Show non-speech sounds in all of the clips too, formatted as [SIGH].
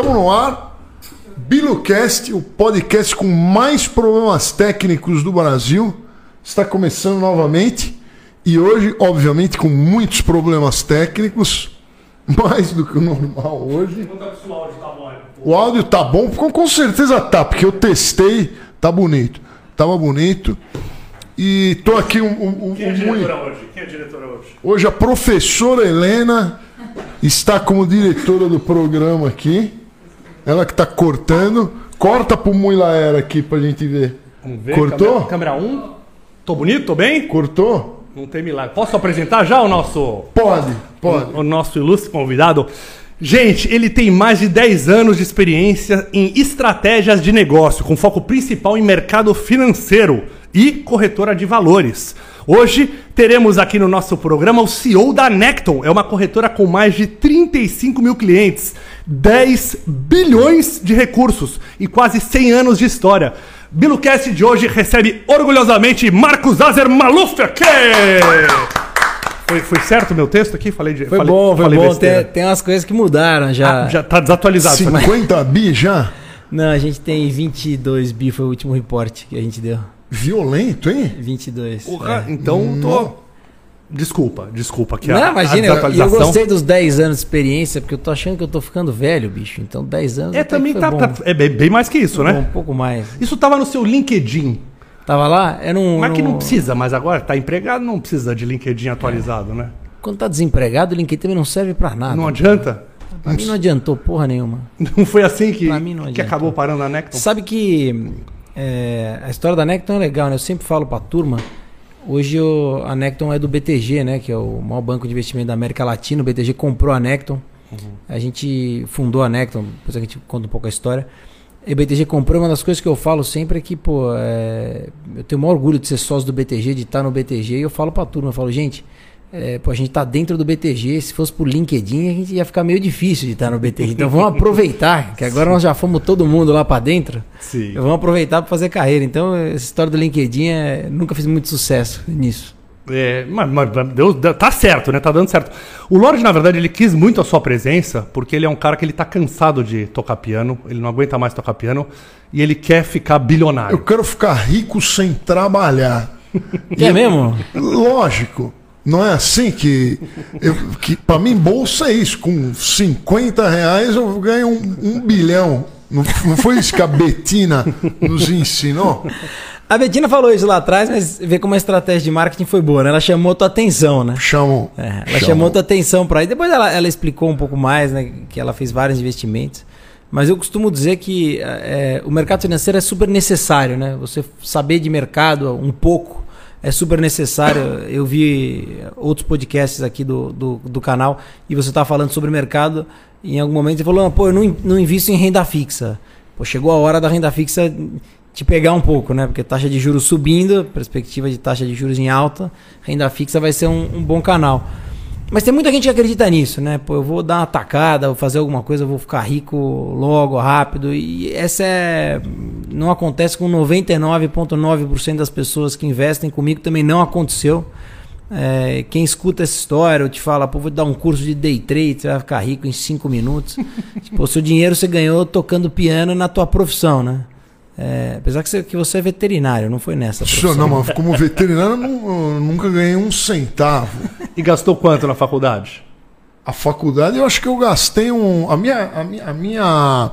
Estamos no ar. Bilocast, o podcast com mais problemas técnicos do Brasil, está começando novamente. E hoje, obviamente, com muitos problemas técnicos, [LAUGHS] mais do que o normal hoje. O áudio tá bom, com, com certeza tá, porque eu testei, tá bonito. Tava bonito. E tô aqui um, um, um Quem é a um hoje? Quem é a diretora hoje? Hoje a professora Helena está como diretora do programa aqui. Ela que está cortando. Corta pro Muilaera aqui pra gente ver. Vamos ver. Cortou? Câmera 1. Tô bonito? Tô bem? Cortou? Não tem milagre. Posso apresentar já o nosso, Pode, pode. o nosso ilustre convidado? Gente, ele tem mais de 10 anos de experiência em estratégias de negócio, com foco principal em mercado financeiro e corretora de valores. Hoje teremos aqui no nosso programa o CEO da Necton. É uma corretora com mais de 35 mil clientes, 10 bilhões de recursos e quase 100 anos de história. BiluCast de hoje recebe orgulhosamente Marcos Azer Maluf aqui! Foi, foi certo o meu texto aqui? Falei de, Foi falei, bom, foi falei bom. Tem, tem umas coisas que mudaram já. Ah, já tá desatualizado. 50 bi já? Não, a gente tem 22 bi, foi o último report que a gente deu. Violento, hein? 22. Porra, é. então tô. Desculpa, desculpa que a, Não, a imagina, eu, eu desatualização. gostei dos 10 anos de experiência, porque eu tô achando que eu tô ficando velho, bicho. Então 10 anos É, também tá, tá-. É bem, bem mais que isso, Foi né? Um pouco mais. Isso tava no seu LinkedIn. Tava lá? Eu não, Mas que não- precisa, mas agora tá empregado, não precisa de LinkedIn atualizado, né? Quando tá desempregado, o LinkedIn também não serve pra nada. Não adianta. Pra mim não adiantou porra nenhuma. Não foi assim que, Pra mim não que acabou parando a Necton. Sabe que é, a história da Necton é legal, né? Eu sempre falo pra turma. Hoje o- a Necton é do BTG, né? Que é o maior banco de investimento da América Latina. O BTG comprou a Necton. A gente fundou a Necton, depois a gente conta um pouco a história. E o BTG comprou. Uma das coisas que eu falo sempre é que, pô, é, eu tenho o maior orgulho de ser sócio do BTG, de estar no BTG. E eu falo pra turma, eu falo, gente, é, pô, a gente tá dentro do BTG. Se fosse por LinkedIn, a gente ia ficar meio difícil de estar no BTG. Então vamos [LAUGHS] aproveitar, que agora nós já fomos todo mundo lá pra dentro. Sim. Vamos aproveitar para fazer carreira. Então, essa história do LinkedIn, é, nunca fiz muito sucesso nisso. É, mas, mas tá certo, né? Tá dando certo. O Lorde, na verdade, ele quis muito a sua presença, porque ele é um cara que ele tá cansado de tocar piano, ele não aguenta mais tocar piano, e ele quer ficar bilionário. Eu quero ficar rico sem trabalhar. [LAUGHS] É mesmo? Lógico. Não é assim que. Eu, que para mim, bolsa é isso. Com 50 reais eu ganho um, um bilhão. Não, não foi isso que a Betina nos ensinou? A Betina falou isso lá atrás, mas vê como a estratégia de marketing foi boa, né? Ela chamou tua atenção, né? Chamam. É, ela chamou tua atenção para aí. Depois ela, ela explicou um pouco mais, né? Que ela fez vários investimentos. Mas eu costumo dizer que é, o mercado financeiro é super necessário, né? Você saber de mercado um pouco é super necessário. Eu vi outros podcasts aqui do, do, do canal e você estava falando sobre mercado. E em algum momento você falou, "Ah, pô, eu não, não invisto em renda fixa. Pô, chegou a hora da renda fixa te pegar um pouco, né? Porque taxa de juros subindo, perspectiva de taxa de juros em alta, renda fixa vai ser um, um bom canal. Mas tem muita gente que acredita nisso, né? Pô, eu vou dar uma tacada, vou fazer alguma coisa, vou ficar rico logo, rápido. E essa é. Não acontece com 99,9% das pessoas que investem comigo, também não aconteceu. É, quem escuta essa história, eu te fala, pô, vou dar um curso de day trade, você vai ficar rico em 5 minutos. [LAUGHS] tipo, o seu dinheiro você ganhou tocando piano na tua profissão, né? É, apesar que você, que você é veterinário, não foi nessa profissão. não, mas como veterinário não- eu nunca ganhei um centavo. E gastou quanto na faculdade? A faculdade eu acho que eu gastei um. A minha, a minha, a minha,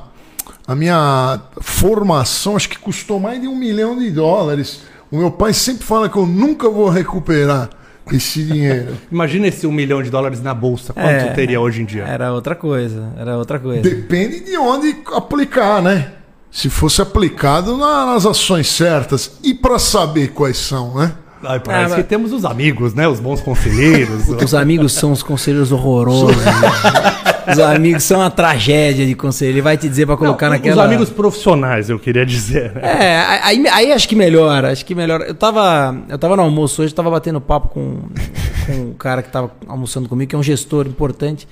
a minha formação acho que custou mais de um milhão de dólares. O meu pai sempre fala que eu nunca vou recuperar esse dinheiro. [LAUGHS] Imagina esse um milhão de dólares na bolsa, quanto É. teria hoje em dia? Era outra coisa, era outra coisa. Depende de onde aplicar, né? Se fosse aplicado na- nas ações certas. E para saber quais são, né? Ai, parece Ah, mas- que temos os amigos, né? Os bons conselheiros. Os amigos são os conselheiros horrorosos. né? [LAUGHS] Os amigos são uma tragédia de conselho. Ele vai te dizer pra colocar Não, naquela. Os amigos profissionais, eu queria dizer. né? É, aí, aí acho que melhora, acho que melhora. Eu tava, eu tava no almoço hoje, tava batendo papo com, com um cara que tava almoçando comigo, que é um gestor importante,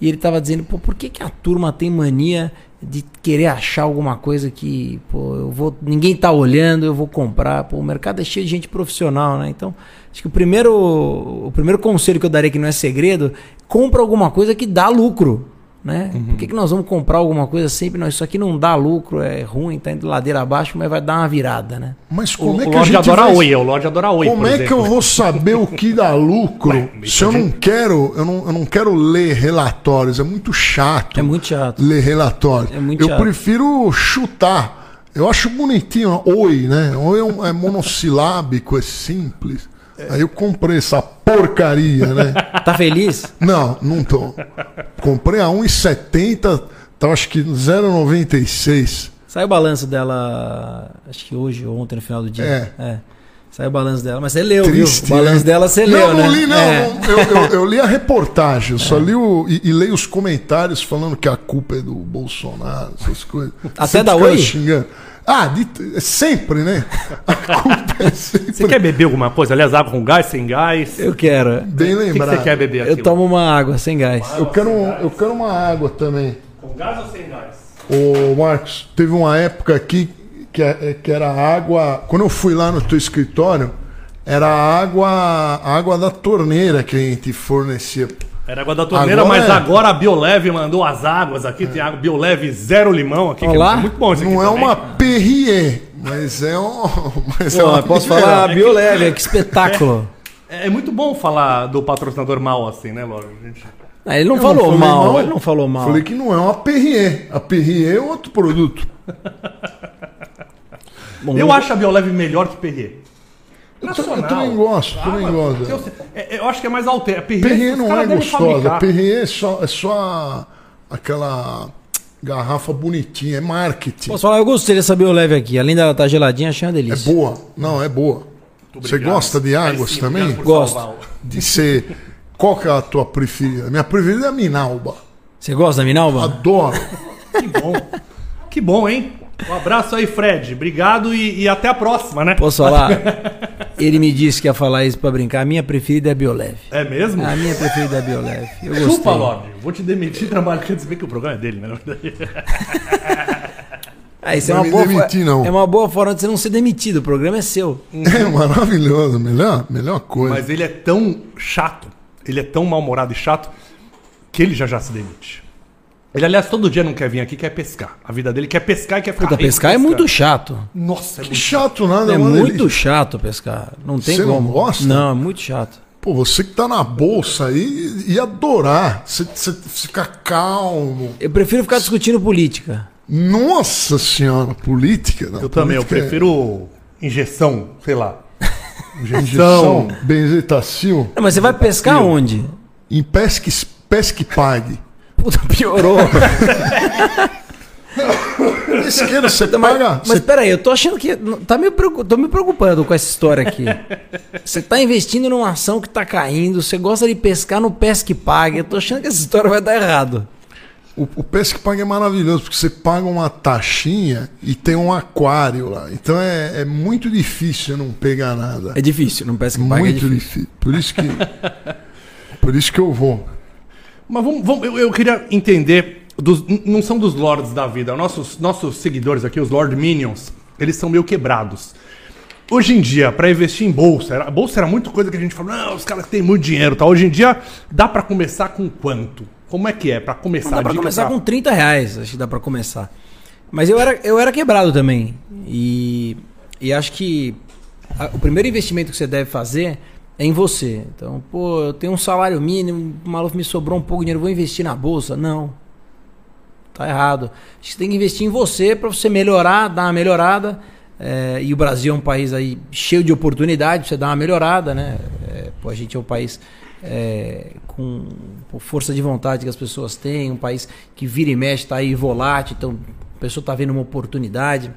e ele tava dizendo, pô, por que, que a turma tem mania de querer achar alguma coisa que, pô, eu vou, ninguém tá olhando, eu vou comprar. Pô, o mercado é cheio de gente profissional, né? Então, acho que o primeiro, o primeiro conselho que eu daria que não é segredo, compra alguma coisa que dá lucro. Né? Por que, que nós vamos comprar alguma coisa sempre? Não, isso aqui não dá lucro, é ruim, tá indo ladeira abaixo, mas vai dar uma virada, né? Mas O, como é o que a Lorde gente adora vai... Oi, o Lorde adora Oi, Como por é que exemplo. eu vou saber o que dá lucro [LAUGHS] Ué, se eu não quero, eu não, eu não quero ler relatórios, é muito chato. É muito chato. ler relatórios. É muito eu chato. prefiro chutar. Eu acho bonitinho, oi, né? Oi é, um- é monossilábico, é simples. Aí eu comprei essa porcaria, né? Tá feliz? Não, não tô. Comprei a 1,70, tá acho que 0,96. Saiu o balanço dela, acho que hoje ou ontem no final do dia. É. Saiu o balanço dela, mas você leu, Triste, viu? O balanço né? dela você não, leu, não né? li, não. É. não. Eu, eu- [LAUGHS] eu li a reportagem, eu só li o, e, e leio os comentários falando que a culpa é do Bolsonaro, essas coisas. Até Sempre da Oi? xingando. Ah, de, é sempre, né? A culpa é sempre. Você quer beber alguma coisa? Aliás, água com gás, sem gás? Eu quero. Bem O que, que lembrado. você quer beber aqui? Eu tomo uma água sem gás. Eu quero, eu quero uma água também. Com gás ou sem gás? Ô, Marcos, teve uma época aqui que, é- que era água. Quando eu fui lá no teu escritório, era a água, a água da torneira que a gente fornecia. Era água da torneira, Agora mas é. agora a Bioleve mandou as águas aqui. Tem água Bioleve zero limão aqui. que Olá. é muito bom isso aqui Não é também. uma Perrier, mas é um. [LAUGHS] Mas é Pô, uma eu posso falar bioleve, que espetáculo. É, é muito bom falar do patrocinador mal assim, né, Lorde? Gente? Ah, ele não Eu falou falei mal, ele não falou mal. Falei que não é uma Perrier. A Perrier é outro produto. Bom, Eu acho a Bioleve melhor que Perrier. Eu, ta- eu também gosto, também gosto. Eu, sei- é- eu acho que é mais alter. Perrier, Perrier não é gostosa. Perrier é só, é só aquela garrafa bonitinha, é marketing. Posso falar, eu gostei dessa bioleve aqui. Além dela estar geladinha, achei uma É delícia. boa. Não, é boa. Você gosta de águas Aí sim, também? Gosto. salvar o- De ser. Qual que é a tua preferida? Minha preferida é a Minalba. Você gosta da Minalba? Adoro. Que bom. que bom, hein? Um abraço aí, Fred. Obrigado e, e até a próxima, né? Posso falar? [LAUGHS] Ele me disse que ia falar isso pra brincar. A minha preferida é bioleve. É mesmo? A minha preferida é bioleve. Eu gostei. Chupa, Lorde. Vou te demitir trabalho. Quer dizer que o programa é dele, né? na [LAUGHS] verdade. Ah, isso é Não uma, me boa demiti, não. é uma boa forma de você não ser demitido. O programa é seu. É [LAUGHS] maravilhoso. Melhor, melhor coisa. Mas ele é tão chato, ele é tão mal-humorado e chato, que ele já já se demite. Ele, aliás, todo dia não quer vir aqui, quer pescar. A vida dele quer pescar e quer ficar Puta, rico pescar é muito chato. Nossa, é Que muito chato nada. É uma muito delícia. chato pescar. Não tem Você não como. gosta? Não, é muito chato. Pô, você que tá na bolsa aí, ia adorar. Você, você ficar calmo. Eu prefiro ficar discutindo política. Nossa senhora, política. Não, Eu também, eu política é prefiro injeção, sei lá. [LAUGHS] Injeção, benzetacil, Não, mas você vai pescar onde? em pesque, pesque pague. Puta, piorou. [LAUGHS] Esquerda, você Não, mas, paga. mas peraí, eu tô achando que. Tá me, tô me preocupando com essa história aqui. Você tá investindo numa ação que tá caindo, você gosta de pescar no pesque pague. Eu tô achando que essa história vai dar errado. O, o pesque pague é maravilhoso, porque você paga uma taxinha e tem um aquário lá. Então é, é muito difícil não pegar nada. É difícil, no pesque pague é muito difícil. difícil. Por isso que. por isso que eu vou. Mas vamos, vamos- eu, eu queria entender. dos- não são dos lords da vida. Nossos, nossos seguidores aqui, os Lord Minions, eles são meio quebrados. Hoje em dia, para investir em bolsa, a bolsa era muito coisa que a gente fala, não, os caras têm muito dinheiro. Tá? Hoje em dia, dá para começar com quanto? Como é que é? Para começar Dá a pra dica começar pra- com 30 reais, acho que dá pra começar. Mas eu era, eu era quebrado também. E, e acho que a- o primeiro investimento que você deve fazer é em você. Então, pô, eu tenho um salário mínimo, o maluco me sobrou um pouco de dinheiro, vou investir na bolsa? Não. Tá errado. Acho que você tem que investir em você para você melhorar, dar uma melhorada. É, e o Brasil é um país aí cheio de oportunidades pra você dar uma melhorada, né? É, pô, a gente é um país é, com pô, força de vontade que as pessoas têm, um país que vira e mexe, tá aí volátil, então a pessoa tá vendo uma oportunidade.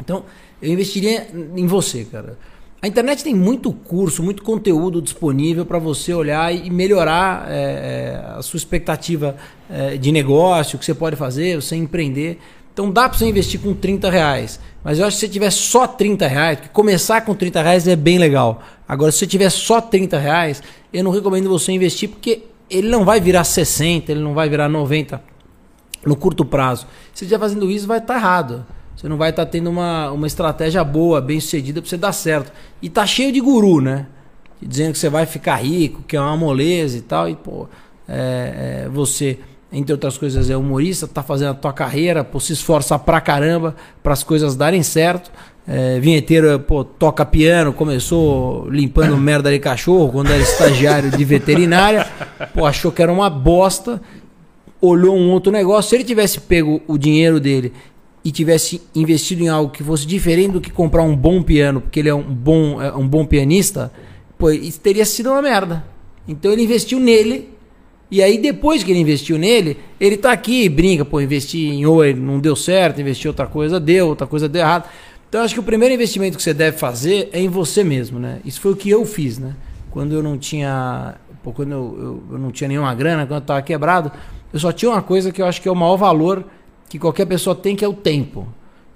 Então, eu investiria em você, cara. A internet tem muito curso, muito conteúdo disponível para você olhar e melhorar é, é, a sua expectativa é, de negócio, o que você pode fazer, você empreender. Então dá para você investir com 30 reais. Mas eu acho que se você tiver só 30 reais, porque começar com 30 reais é bem legal. Agora, se você tiver só 30 reais, eu não recomendo você investir, porque ele não vai virar 60, ele não vai virar 90 no curto prazo. Se você estiver fazendo isso, vai estar errado. Você não vai estar tendo uma, uma estratégia boa, bem sucedida para você dar certo. E tá cheio de guru, né? Dizendo que você vai ficar rico, que é uma moleza e tal. E, pô, é, é, você entre outras coisas é humorista, tá fazendo a tua carreira, pô, se esforça pra caramba para as coisas darem certo. É, vinheteiro, pô, toca piano, começou limpando [COUGHS] merda de cachorro quando era estagiário de veterinária, pô, achou que era uma bosta, olhou um outro negócio. Se ele tivesse pego o dinheiro dele e tivesse investido em algo que fosse diferente do que comprar um bom piano, porque ele é um bom, é um bom pianista, pô, isso teria sido uma merda. Então ele investiu nele e aí, depois que ele investiu nele, ele tá aqui e brinca, pô, investi em Oi, não deu certo, investi outra coisa, deu, outra coisa deu errado. Então, acho que o primeiro investimento que você deve fazer é em você mesmo, né? Isso foi o que eu fiz, né? Quando eu não tinha. Pô, quando eu, eu, eu não tinha nenhuma grana, quando eu tava quebrado, eu só tinha uma coisa que eu acho que é o maior valor que qualquer pessoa tem, que é o tempo.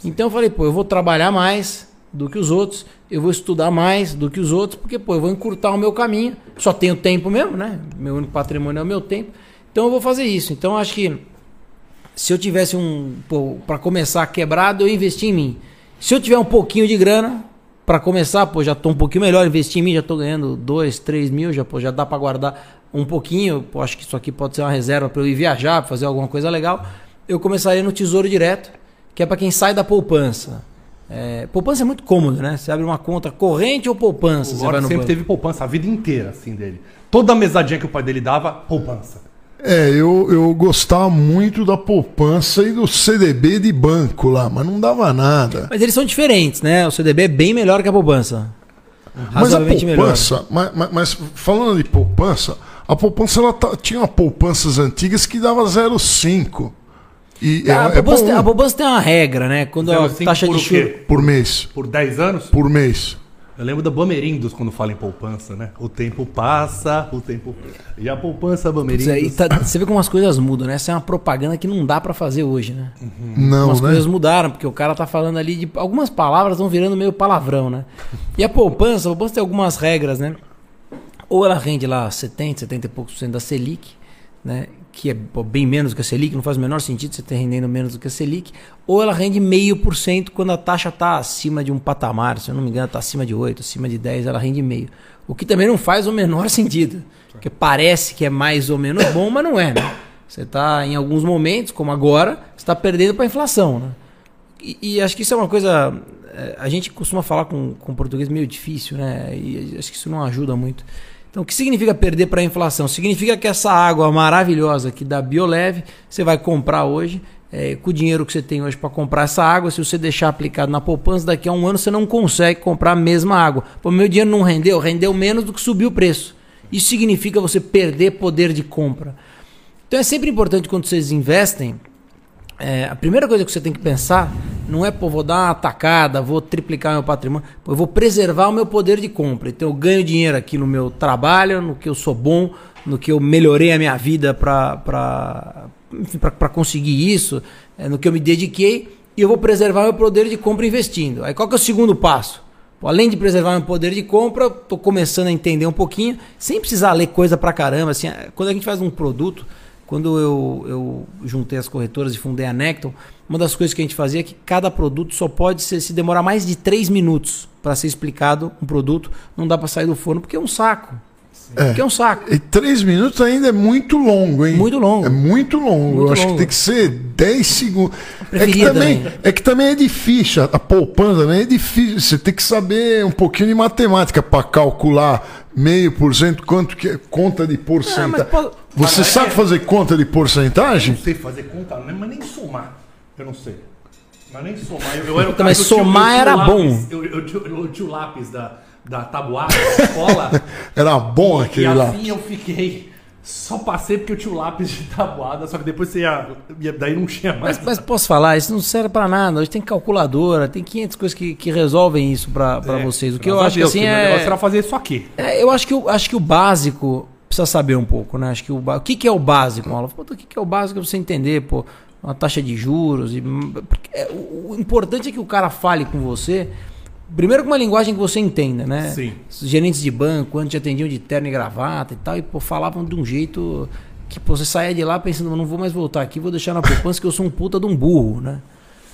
Então eu falei, pô, eu vou trabalhar mais, do que os outros, eu vou estudar mais do que os outros, porque pô, eu vou encurtar o meu caminho, só tenho tempo mesmo, né? Meu único patrimônio é o meu tempo. Então eu vou fazer isso. Então acho que se eu tivesse um, para começar quebrado, eu investi em mim. Se eu tiver um pouquinho de grana para começar, pô, já estou um pouquinho melhor, investi em mim, já estou ganhando 2, 3 mil, já, pô, já dá para guardar um pouquinho, pô, acho que isso aqui pode ser uma reserva para eu ir viajar, fazer alguma coisa legal. Eu começaria no Tesouro Direto, que é para quem sai da poupança. É, poupança é muito cômodo, né? Você abre uma conta corrente ou poupança? O você vai no sempre banco. teve poupança a vida inteira, assim, dele. Toda a mesadinha que o pai dele dava, poupança. É, eu, eu gostava muito da poupança e do CDB de banco lá, mas não dava nada. Mas eles são diferentes, né? O CDB é bem melhor que a poupança. Uhum. Mas a poupança, mas, mas, mas, falando de poupança, a poupança ela tá, tinha poupanças antigas que dava 0,5. E a, é, poupança, é tem, a poupança tem uma regra, né? Quando a taxa de juros. Por mês. Por 10 anos? Por mês. Eu lembro da Bamerindos quando fala em poupança, né? O tempo passa, o tempo. E a poupança Bamerindos. Tá, você vê como as coisas mudam, né? Essa é uma propaganda que não dá para fazer hoje, né? Uhum. Não, as né? coisas mudaram, porque o cara tá falando ali de. Algumas palavras vão virando meio palavrão, né? E a poupança, a poupança tem algumas regras, né? Ou ela rende lá 70, 70 e poucos por cento da Selic, né? Que é bem menos do que a Selic, não faz o menor sentido você ter rendendo menos do que a Selic, ou ela rende meio por cento quando a taxa está acima de um patamar, se eu não me engano, está acima de 8, acima de 10, ela rende meio. O que também não faz o menor [LAUGHS] sentido, porque parece que é mais ou menos bom, mas não é, né? Você está, em alguns momentos, como agora, está perdendo para a inflação, né? E, e, acho que isso é uma coisa. É, a gente costuma falar com, com português meio difícil, né? E acho que isso não ajuda muito. Então, o que significa perder para a inflação? Significa que essa água maravilhosa que dá Bioleve, você vai comprar hoje, é, com o dinheiro que você tem hoje para comprar essa água, se você deixar aplicado na poupança, daqui a um ano você não consegue comprar a mesma água. O meu dinheiro não rendeu, rendeu menos do que subiu o preço. Isso significa você perder poder de compra. Então é sempre importante quando vocês investem, é, a primeira coisa que você tem que pensar não é, pô, vou dar uma atacada, vou triplicar meu patrimônio. Pô, eu vou preservar o meu poder de compra. Então eu ganho dinheiro aqui no meu trabalho, no que eu sou bom, no que eu melhorei a minha vida para conseguir isso, é, no que eu me dediquei. E eu vou preservar meu poder de compra investindo. Aí qual que é o segundo passo? Além de preservar meu poder de compra, estou começando a entender um pouquinho, sem precisar ler coisa pra caramba. Assim, quando a gente faz um produto, quando eu, eu juntei as corretoras e fundei a Necton, uma das coisas que a gente fazia é que cada produto só pode ser, se demorar mais de três minutos para ser explicado um produto, não dá para sair do forno, porque é um saco. É. Porque é um saco. E três minutos ainda é muito longo, hein? Muito longo. É muito longo. Muito Eu acho longo. que tem que ser 10 segundos. É que, também, é que também é difícil. A poupança também é difícil. Você tem que saber um pouquinho de matemática para calcular meio por cento, quanto que é conta de porcentagem. Ah, Você sabe é... fazer conta de porcentagem? Eu não sei fazer conta, mas nem somar. Eu não sei. Mas nem somar. Eu, eu era o mas somar era lápis, bom. Eu, eu, eu, tinha o lápis da, da tabuada da escola. [LAUGHS] era bom aquele lápis. E assim lápis. eu fiquei. Só passei porque eu tinha o lápis de tabuada, só que depois você ia, ia daí não tinha mais. Mas, mas, posso falar, isso não serve para nada. Hoje tem calculadora, tem 500 coisas que, que resolvem isso para é, vocês. O que eu acho Deus, que assim é. O negócio era fazer isso aqui. É, eu acho que, acho que o básico precisa saber um pouco, né? Acho que o, o que, que é o básico, Paulo? o que, que é o básico é você entender, pô, uma taxa de juros. E, é, o, o importante é que o cara fale com você Primeiro com uma linguagem que você entenda, né? Sim. Os gerentes de banco, antes atendiam de terno e gravata e tal, e pô, falavam de um jeito que pô, você saia de lá pensando, não vou mais voltar aqui, vou deixar na poupança que eu sou um puta de um burro, né?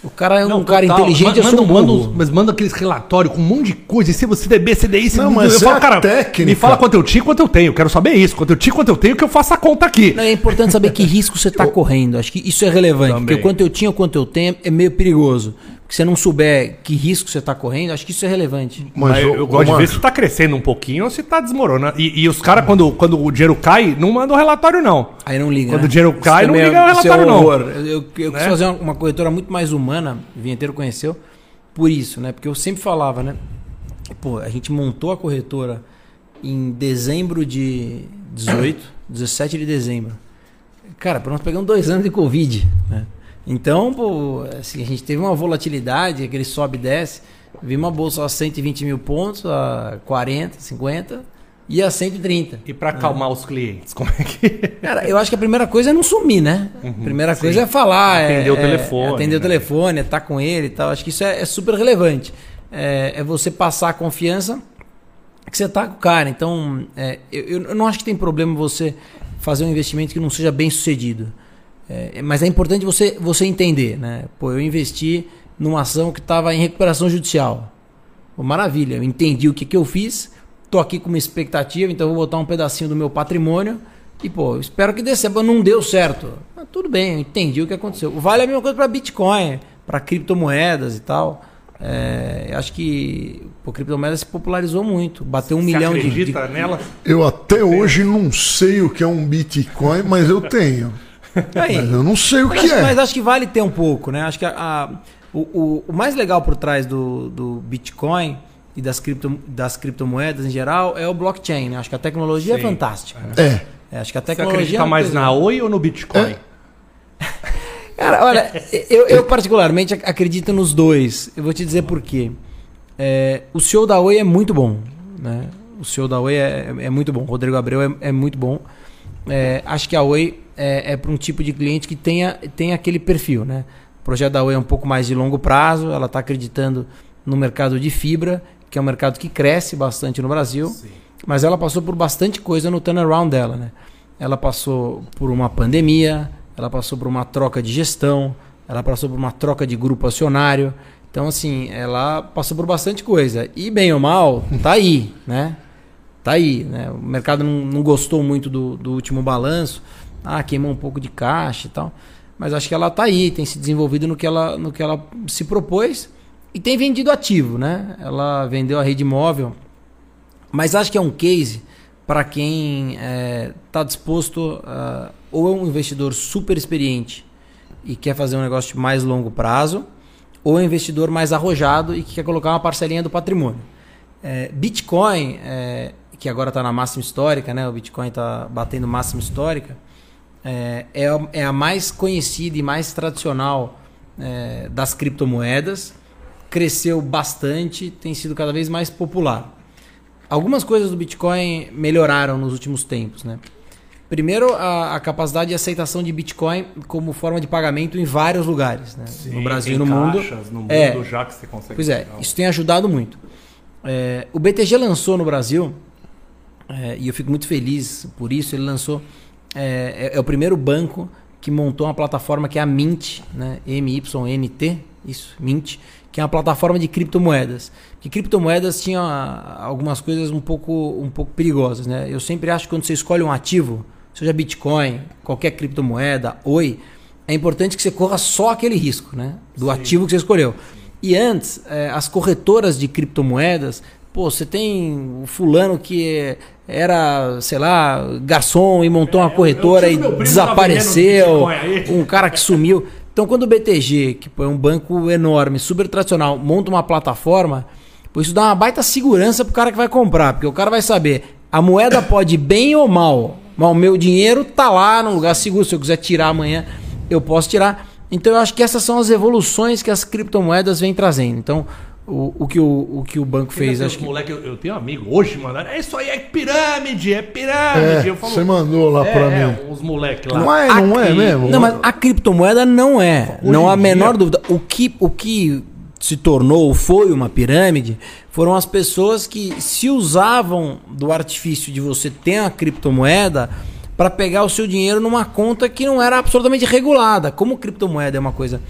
O cara é um Não, cara total. inteligente, eu manda, sou um manda, burro. mas manda aqueles relatórios com um monte de coisa. E CDB, CDI, Não, CDI. mas eu é falo, a cara, técnica. me fala quanto eu tinha e quanto eu tenho. Eu quero saber isso. Quanto eu tinha e quanto eu tenho, que eu faço a conta aqui. Não, é importante saber que risco você [LAUGHS] está correndo. Acho que isso é relevante. Também. Porque quanto eu tinha, quanto eu tenho, é meio perigoso. Se você não souber que risco você está correndo, acho que isso é relevante. Mas, eu, ô- eu ô, gosto de ver se tá crescendo um pouquinho ou se tá desmoronando. E, e os caras, quando, quando o dinheiro cai, não mandam relatório, não. Aí não liga. Quando né? o dinheiro cai, Isso não liga o isso relatório, não. horror. Eu, eu, eu Né? quis fazer uma, uma corretora muito mais humana, o Vinheteiro conheceu, por isso, né? Porque eu sempre falava, né? Pô, a gente montou a corretora em dezembro de 18, 17 de dezembro. Cara, nós pegamos dois anos de Covid, né? Então, pô, assim, a gente teve uma volatilidade, aquele sobe e desce. Vi uma bolsa a 120 mil pontos, a 40, 50 e a 130. E pra acalmar os clientes, [LAUGHS] como é que. Cara, eu acho que a primeira coisa é não sumir, né? primeira coisa é falar. é- Atender o é- telefone, é atender o né? telefone, é estar com ele e tal. Acho que isso é, é super relevante. É, é você passar a confiança que você tá com o cara. Então, é, eu, eu não acho que tem problema você fazer um investimento que não seja bem sucedido. É, mas é importante você, você entender, né? Pô, eu investi numa ação que estava em recuperação judicial. Pô, maravilha, eu entendi o que, que eu fiz, tô aqui com uma expectativa, então eu vou botar um pedacinho do meu patrimônio e, pô, espero que dê certo. Não deu certo. Mas tudo bem, eu entendi o que aconteceu. Vale a mesma coisa para Bitcoin, para criptomoedas e tal. É, eu acho que pô, criptomoedas se popularizou muito. Bateu um Você milhão de, de, acredita nela? Eu até hoje não sei o que é um Bitcoin, mas eu tenho. Aí. Mas eu não sei o Mas, que é. mas acho que vale ter um pouco, né? Acho que a- a- o, o- o mais legal por trás do, do Bitcoin e das, cripto, das criptomoedas em geral é o blockchain, né? Acho que a tecnologia Sim. é fantástica. né? É. É, acho que a Você tecnologia. acredita é mais na Oi ou no Bitcoin? [LAUGHS] Cara, olha, eu, eu particularmente ac- acredito nos dois. Eu vou te dizer por quê. É, o CEO da Oi é muito bom. Né? O CEO da Oi é, é muito bom. O Rodrigo Abreu é, é muito bom. É, acho que a Oi é, é para um tipo de cliente que tenha, tenha aquele perfil. Né? O projeto da Oi é um pouco mais de longo prazo. Ela está acreditando no mercado de fibra, que é um mercado que cresce bastante no Brasil. Mas ela passou por bastante coisa no turnaround dela. Né? Ela passou por uma pandemia, ela passou por uma troca de gestão, ela passou por uma troca de grupo acionário. Então, assim, ela passou por bastante coisa. E, bem ou mal, tá aí, né? Tá aí, né? O mercado não, não gostou muito do, do último balanço. Ah, queimou um pouco de caixa e tal. Mas acho que ela tá aí, tem se desenvolvido no que ela, no que ela se propôs e tem vendido ativo, né? Ela vendeu a rede móvel, mas acho que é um case para quem está disposto, a- ou é um investidor super experiente e quer fazer um negócio de mais longo prazo, ou é um investidor mais arrojado e que quer colocar uma parcelinha do patrimônio. É, Bitcoin, é, que agora está na máxima histórica, né? o Bitcoin está batendo máxima histórica, é, é, a- é a mais conhecida e mais tradicional é, das criptomoedas, cresceu bastante, tem sido cada vez mais popular. Algumas coisas do Bitcoin melhoraram nos últimos tempos, né? Primeiro, a, a capacidade de aceitação de Bitcoin como forma de pagamento em vários lugares, né? no Brasil e no tem mundo. caixas no mundo É. já que você consegue. Pois é, isso tem ajudado muito. É, o BTG lançou no Brasil, é, e eu fico muito feliz por isso, ele lançou, é, é- é o primeiro banco que montou uma plataforma que é a Mint, né? M-Y-N-T, isso, Mint, que é uma plataforma de criptomoedas. Que criptomoedas tinham ah, algumas coisas um pouco, um pouco perigosas, né? Eu sempre acho que quando você escolhe um ativo, seja Bitcoin, qualquer criptomoeda, Oi, é importante que você corra só aquele risco, né? Do ativo que você escolheu. E antes, eh, as corretoras de criptomoedas, pô, você tem o fulano que era, sei lá, garçom e montou uma corretora eu e meu primo desapareceu, um cara que sumiu. Então, quando o BTG, que é um banco enorme, super tradicional, monta uma plataforma, isso dá uma baita segurança pro cara que vai comprar, porque o cara vai saber, a moeda pode ir bem ou mal, mas o meu dinheiro tá lá num lugar seguro, se eu quiser tirar amanhã, eu posso tirar. Então, eu acho que essas são as evoluções que as criptomoedas vêm trazendo. Então, o, o, que, o, o que o banco fez, acho que... Moleque, eu, eu tenho um amigo hoje, mano. É isso aí, é pirâmide, é pirâmide. É, eu falo, você mandou lá é, pra é, mim. os moleques lá. Não é, não é Aqui- mesmo? Não, mas a criptomoeda não é. Hoje não há a menor dia- dúvida. O que, o que se tornou, foi uma pirâmide, foram as pessoas que se usavam do artifício de você ter uma criptomoeda para pegar o seu dinheiro numa conta que não era absolutamente regulada. Como criptomoeda é uma coisa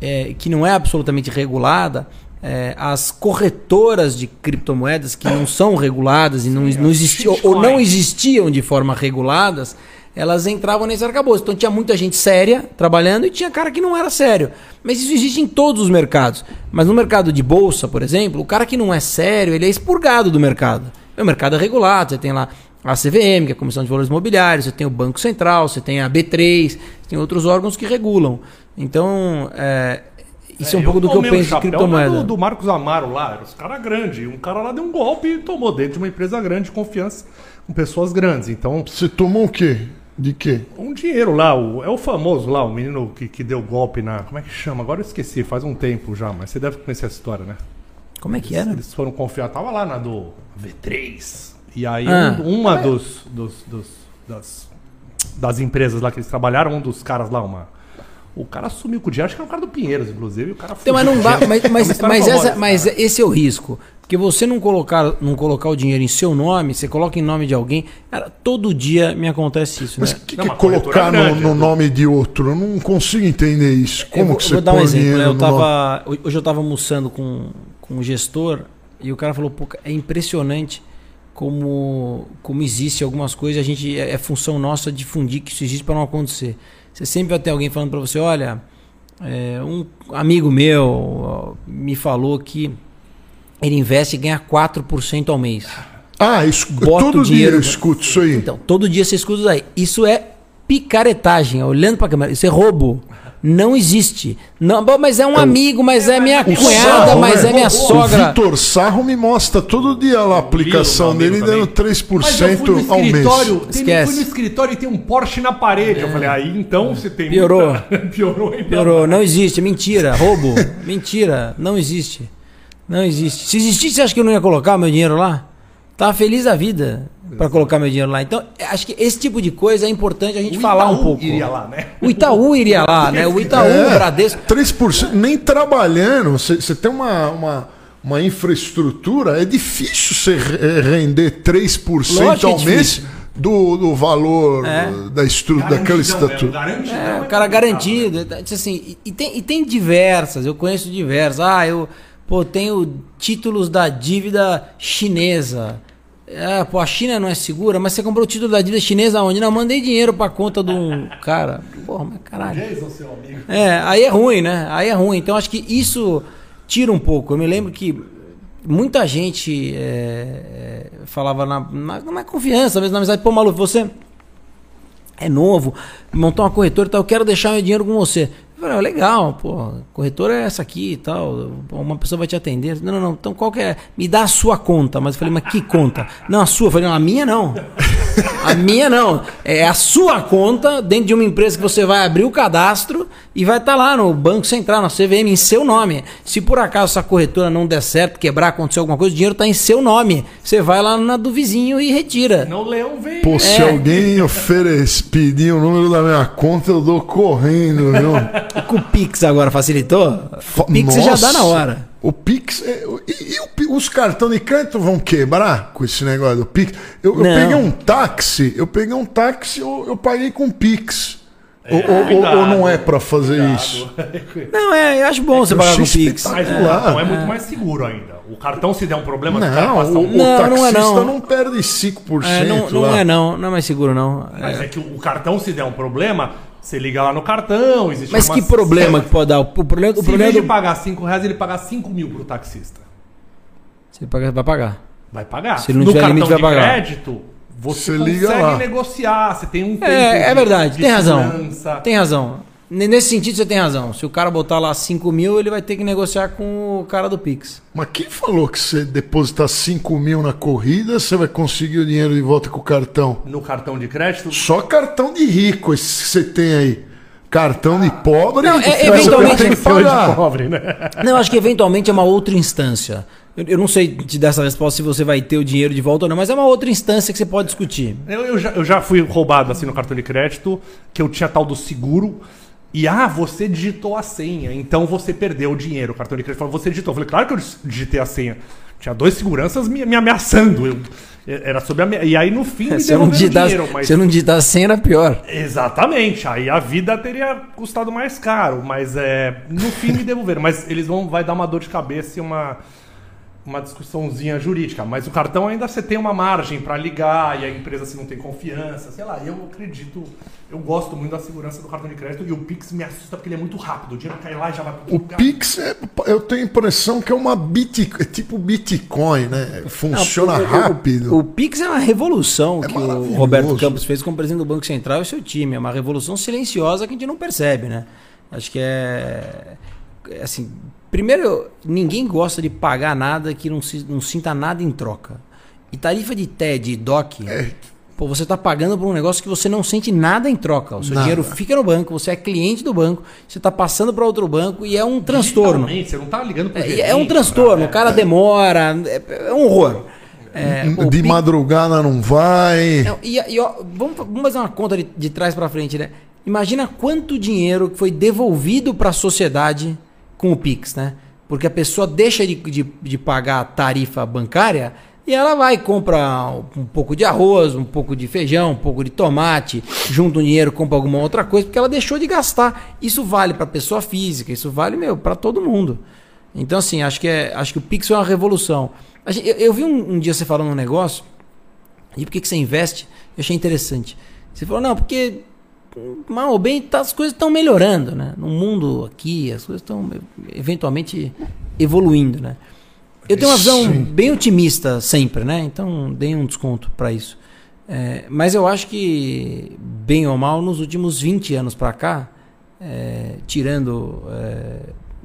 é, que não é absolutamente regulada, é, as corretoras de criptomoedas que não são reguladas e não, não existiam ou não existiam de forma reguladas, elas entravam nesse arcabouço. Então tinha muita gente séria trabalhando e tinha cara que não era sério. Mas isso existe em todos os mercados. Mas no mercado de bolsa, por exemplo, o cara que não é sério, ele é expurgado do mercado. O mercado é regulado, você tem lá a CVM, que é a Comissão de Valores Imobiliários, você tem o Banco Central, você tem a B3, tem outros órgãos que regulam. Então, é, isso é, é um pouco do que eu penso de criptomoeda. Do, do Marcos Amaro lá, os caras grandes. Um cara lá deu um golpe e tomou dentro de uma empresa grande de confiança com pessoas grandes. Então. Você tomou o quê? De quê? Um dinheiro lá, o, é o famoso lá, o menino que, que deu golpe na. Como é que chama? Agora eu esqueci, faz um tempo já, mas você deve conhecer essa história, né? Como é que eles, era? Eles foram confiar, tava lá na do V3. E aí ah. um, uma dos, dos, dos, das, das empresas lá que eles trabalharam, um dos caras lá, uma o cara sumiu com o dinheiro, acho que é o cara do Pinheiros, inclusive. O cara então, mas não dá, mas, mas, é mas, essa, mas esse é o risco. Porque você não colocar, não colocar o dinheiro em seu nome, você coloca em nome de alguém. Cara, todo dia me acontece isso. Mas o né? que, que é colocar grande, no, no nome de outro? Eu não consigo entender isso. Como vou, que você vou dar um exemplo. Né? Eu tava, hoje eu estava almoçando com, com um gestor e o cara falou: Pô, é impressionante como, como existe algumas coisas. A gente é, é função nossa difundir que isso existe para não acontecer. Você sempre vai ter alguém falando para você, olha, é, um amigo meu me falou que ele investe e ganha 4% ao mês. Ah, isso, Bota todo dia eu escuto isso aí. Então, todo dia você escuta isso aí. Isso é picaretagem, olhando para a câmera. Isso é roubo não existe. Não, mas é um é amigo, mas é minha cunhada, Sarro, mas né? é minha sogra. O Vitor Sarro me mostra todo dia lá a aplicação dele dando 3% ao mês. Esquece. Eu fui no escritório e tem um Porsche na parede. É. Eu falei, aí então você tem. Piorou. Muita... [LAUGHS] Piorou, então. Piorou. Não existe. Mentira. Roubo. Mentira. Não existe. Não existe. Se existisse, você acha que eu não ia colocar meu dinheiro lá? Tava feliz da vida para colocar meu dinheiro lá. Então, acho que esse tipo de coisa é importante a gente o falar Itaú um pouco. iria lá, né? O Itaú iria lá, né? O Itaú, é, o Bradesco. 3%, nem trabalhando, você tem uma, uma, uma infraestrutura, é difícil você render 3% Lógico ao é mês. Do, do valor é. da estrutura daquela estrutura. É, o cara garantido. Assim, e, e, tem, e tem diversas, eu conheço diversas. Ah, eu pô, tenho títulos da dívida chinesa. É, pô, a China não é segura, mas você comprou o título da dívida chinesa onde? Não, mandei dinheiro pra conta de um [LAUGHS] cara. Porra, mas caralho. Jason, seu amigo. É, aí é ruim, né? Aí é ruim. Então acho que isso tira um pouco. Eu me lembro que muita gente é, é, falava na, na, na, confiança, mesmo na amizade, pô, maluco, você é novo, montou uma corretora e tal, eu quero deixar meu dinheiro com você. Falei, ah, legal, pô, corretora é essa aqui e tal, uma pessoa vai te atender. Não, não, não, então qual que é? Me dá a sua conta. Mas eu falei, mas que conta? Não, a sua. Eu falei, não, a minha não. A minha não. É a sua conta dentro de uma empresa que você vai abrir o cadastro e vai estar tá lá no Banco Central, na CVM, em seu nome. Se por acaso essa corretora não der certo, quebrar, acontecer alguma coisa, o dinheiro está em seu nome. Você vai lá na do vizinho e retira. Não leão vem. Pô, se é. alguém oferecer, pedir o número da minha conta, eu dou correndo, viu? E [LAUGHS] com o Pix agora facilitou? O Pix Nossa. já dá na hora. O Pix. É, e, e, os cartões de crédito vão quebrar com esse negócio do Pix? Eu, eu peguei um táxi, eu peguei um táxi, eu, eu paguei com Pix. É, ou, cuidado, ou, não é para fazer cuidado. isso? [LAUGHS] Não, é, eu acho bom é você pagar com Pix. Mas é, não é muito mais seguro ainda. O cartão, se der um problema, não, o, um... o não, taxista não, é não. não perde 5%. É, não, não é não, não é mais seguro não. Mas é. é que o cartão, se der um problema, você liga lá no cartão, existe Mas que problema que pode dar? O problema, o Se problema em vez de pagar 5 reais, ele pagar 5 mil pro taxista. Você vai pagar. Vai pagar. Se ele não no tiver limite, vai pagar. crédito, você, você liga consegue lá. negociar, você tem um tempo É, é verdade, tem razão. Tem razão. Nesse sentido, você tem razão. Se o cara botar lá 5 mil, ele vai ter que negociar com o cara do Pix. Mas quem falou que você depositar 5 mil na corrida, você vai conseguir o dinheiro de volta com o cartão? No cartão de crédito? Só cartão de rico esse que você tem aí. Cartão de pobre, não, é, eventualmente tem que pagar. De pobre, né? Não, acho que eventualmente é uma outra instância. Eu, eu, não sei te dar essa resposta se você vai ter o dinheiro de volta ou não, mas é uma outra instância que você pode discutir. Eu, eu, já, eu já fui roubado assim no cartão de crédito, que eu tinha tal do seguro E ah, você digitou a senha, então você perdeu o dinheiro. O cartão de crédito falou, você digitou. Eu falei, claro que eu digitei a senha. Tinha dois seguranças me, me ameaçando. Eu, era sobre a E aí no fim me se não digitar, dinheiro. Mas... Se eu não digitar a senha era pior. Exatamente. Aí a vida teria custado mais caro. Mas é, no fim me devolveram. Mas eles vão vai dar uma dor de cabeça e uma uma discussãozinha jurídica, mas o cartão ainda você tem uma margem para ligar e a empresa se não tem confiança, sei lá. Eu acredito, eu gosto muito da segurança do cartão de crédito e o Pix me assusta porque ele é muito rápido. O dinheiro cai lá e já vai pro O lugar. Pix, é, eu tenho a impressão que é uma Bitcoin, é tipo Bitcoin, né? Funciona não, o, rápido. O, o, Pix é uma revolução é que o Roberto Campos fez como presidente do Banco Central e seu time. É uma revolução silenciosa que a gente não percebe, né? Acho que é assim, Primeiro, ninguém gosta de pagar nada que não, se, não sinta nada em troca. E tarifa de TED e DOC, é. pô, você está pagando por um negócio que você não sente nada em troca. O seu nada. dinheiro fica no banco, você é cliente do banco, você está passando para outro banco e é um transtorno. Você não está ligando para é, é um transtorno, pra... o cara demora, é, é um horror. É, de madrugada não vai. Não, e, e ó, vamos, vamos, fazer uma conta de, de trás para frente, né? Imagina quanto dinheiro foi devolvido para a sociedade com o Pix, né? Porque a pessoa deixa de, de, de pagar a tarifa bancária e ela vai compra um pouco de arroz, um pouco de feijão, um pouco de tomate, junta o dinheiro, compra alguma outra coisa, porque ela deixou de gastar. Isso vale para pessoa física, isso vale meu para todo mundo. Então assim, acho que é, acho que o Pix é uma revolução. Eu, eu vi um, um, dia você falando um negócio e por que, que você investe? Eu achei interessante. Você falou não, porque mal ou bem, tá, as coisas estão melhorando, né? No mundo aqui, as coisas estão eventualmente evoluindo, né? Eu tenho uma visão Sim. bem otimista sempre, né? Então, dei um desconto para isso. É, mas eu acho que, bem ou mal, nos últimos 20 anos para cá, é, tirando é,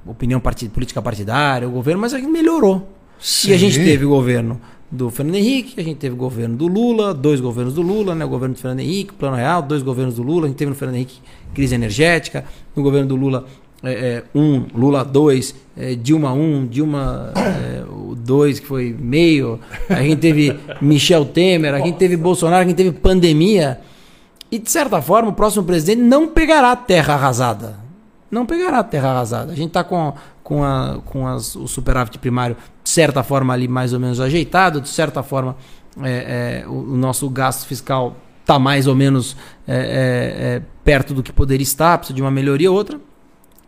opinião partid política partidária, o governo, mas melhorou. Sim. E a gente teve o governo do Fernando Henrique, a gente teve o governo do Lula, dois governos do Lula, né? o governo do Fernando Henrique, Plano Real, dois governos do Lula, a gente teve no Fernando Henrique crise energética, no governo do Lula é, é, um, Lula dois, é, Dilma um, Dilma é, dois, que foi meio, a gente teve Michel Temer, a gente teve Bolsonaro, a gente teve pandemia. E de certa forma, o próximo presidente não pegará terra arrasada. Não pegará terra arrasada. A gente está com, com, a, com as, o superávit primário, de certa forma, ali mais ou menos ajeitado, de certa forma, é, é, o, o, nosso gasto fiscal está mais ou menos é, é, é, perto do que poderia estar, precisa de uma melhoria ou outra.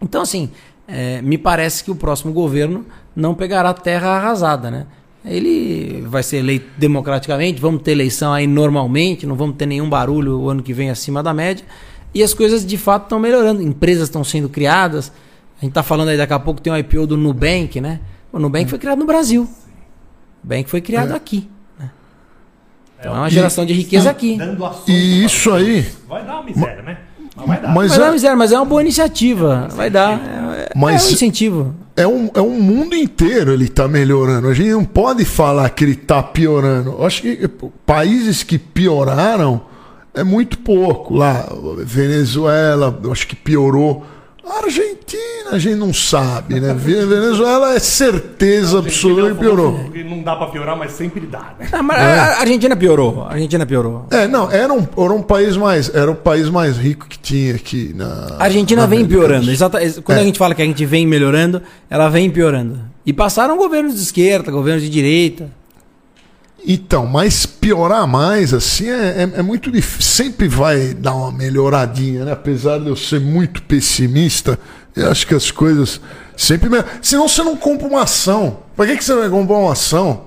Então, assim, é, me parece que o próximo governo não pegará terra arrasada, né? Ele vai ser eleito democraticamente, vamos ter eleição aí normalmente, não vamos ter nenhum barulho o ano que vem acima da média. E as coisas de fato estão melhorando, empresas estão sendo criadas, a gente tá falando aí daqui a pouco tem um IPO do Nubank, né? O Nubank foi criado no Brasil. O Nubank foi criado é. aqui. Né? Então é uma geração de riqueza aqui. E isso aí. Vai dar uma miséria, né? Mas vai dar. Mas vai é... dar miséria, mas é uma boa iniciativa. Vai dar. É, mas é um incentivo. É um, é um mundo inteiro ele está melhorando. A gente não pode falar que ele está piorando. Eu acho que países que pioraram é muito pouco. Lá, Venezuela, eu acho que piorou Argentina a gente não sabe, né? Venezuela é certeza absoluta que piorou. Não dá para piorar, mas sempre dá. Né? mas é. a Argentina piorou. A Argentina piorou. É, não, era um, era um país mais, era o país mais rico que tinha aqui na. A Argentina na vem piorando. Exata, quando é. a gente fala que a gente vem melhorando, ela vem piorando. E passaram governos de esquerda, governos de direita. Então, mas piorar mais, assim, é, é, é, muito difícil. Sempre vai dar uma melhoradinha, né? Apesar de eu ser muito pessimista, eu acho que as coisas sempre. Senão você não compra uma ação. Para que, que você vai comprar uma ação?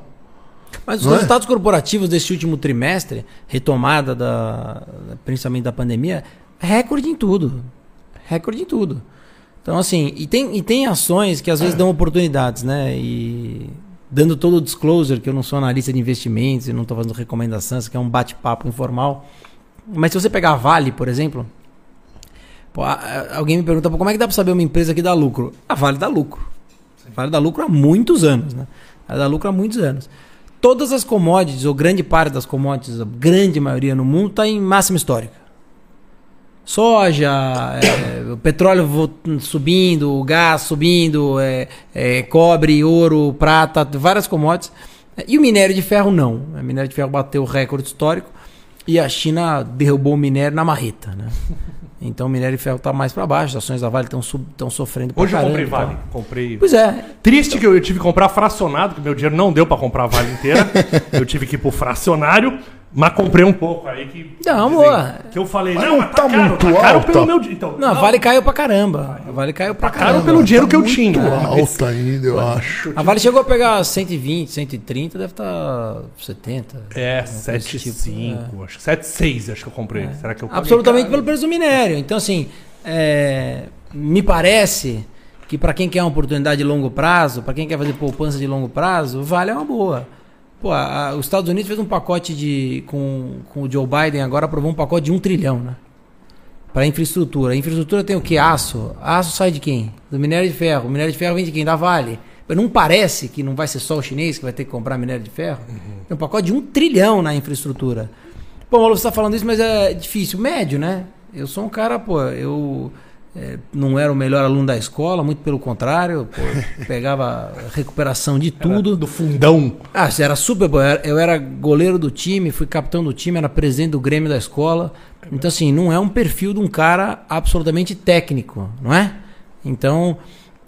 Mas os não é? resultados é? corporativos deste último trimestre, retomada da, principalmente da pandemia, recorde em tudo. Recorde em tudo. Então, assim, e tem, e tem ações que às vezes dão oportunidades, né? E dando todo o disclosure, que eu não sou analista de investimentos e não estou fazendo recomendações, que é um bate-papo informal. Mas se você pegar a Vale, por exemplo, pô, alguém me pergunta como é que dá para saber uma empresa que dá lucro? A Vale dá lucro. A Vale dá lucro há muitos anos. Né? Ela dá lucro há muitos anos. Todas as commodities, ou grande parte das commodities, a grande maioria no mundo, está em máxima histórica soja, é, o petróleo subindo, o gás subindo, é, é, cobre, ouro, prata, várias commodities. E o minério de ferro não. O minério de ferro bateu o recorde histórico e a China derrubou o minério na marreta. Né? Então o minério de ferro está mais para baixo, as ações da Vale estão sofrendo Hoje eu caramba, comprei tá? Vale. Comprei. Pois é, Triste que eu tive que comprar fracionado, que meu dinheiro não deu pra comprar a Vale inteira. [LAUGHS] eu tive que ir pro fracionário, mas comprei um pouco aí que. Não, boa. Que eu falei, Mas não, não tá, tá caro, muito tá caro alta. pelo meu. Então, não, a Vale caiu pra caramba. A Vale caiu pra tá caro caramba. pelo dinheiro que eu Muito tinha. mas- alta ainda, eu acho. A Vale chegou a pegar 120, 130, deve estar 70. É, desse tipo, 7,5, acho que 7,6 acho que eu comprei. Será que eu Absolutamente caro? pelo preço do minério. Então, assim, é, me parece que para quem quer uma oportunidade de longo prazo, para quem quer fazer poupança de longo prazo, vale é uma boa. Pô, a- a- os Estados Unidos fez um pacote de. Com, com o Joe Biden agora aprovou um pacote de um trilhão, né? Para infraestrutura. A infraestrutura tem o que? Aço. Aço sai de quem? Do minério de ferro. O minério de ferro vem de quem? Da Vale. Mas Não parece que não vai ser só o chinês que vai ter que comprar minério de ferro? Tem um pacote de um trilhão na infraestrutura. Pô, Malu, você tá falando isso, mas é difícil. Médio, né? Eu sou um cara, pô, eu é, não era o melhor aluno da escola, muito pelo contrário. Pô, [LAUGHS] pegava recuperação de tudo. Do fundão. Ah, era super bom. Eu era- Eu era goleiro do time, fui capitão do time, era presidente do Grêmio da escola. Então, assim, não é um perfil de um cara absolutamente técnico, não é? Então,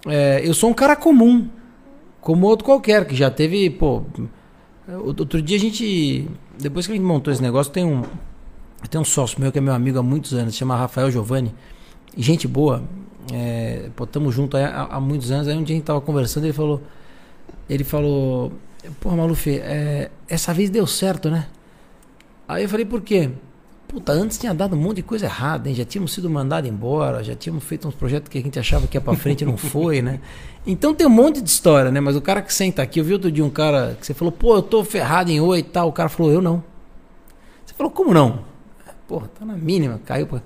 é, eu sou um cara comum, como outro qualquer, que já teve, pô. Outro dia a gente. Depois que a gente montou esse negócio, tem um. Tem um sócio meu que é meu amigo há muitos anos, se chama Rafael Giovanni. Gente boa. É, pô, tamo junto há, há muitos anos. Aí um dia a gente tava conversando, ele falou. Ele falou. Porra, Maluf, é, essa vez deu certo, né? Aí eu falei, por quê? Puta, antes tinha dado um monte de coisa errada, hein? Já tínhamos sido mandados embora, já tínhamos feito uns projetos que a gente achava que ia pra frente e não foi, né? Então tem um monte de história, né? Mas o cara que senta aqui, eu vi outro dia um cara que você falou, pô, eu tô ferrado em oi e tal. O cara falou, eu não. Você falou, como não? Porra, tá na mínima, caiu pra.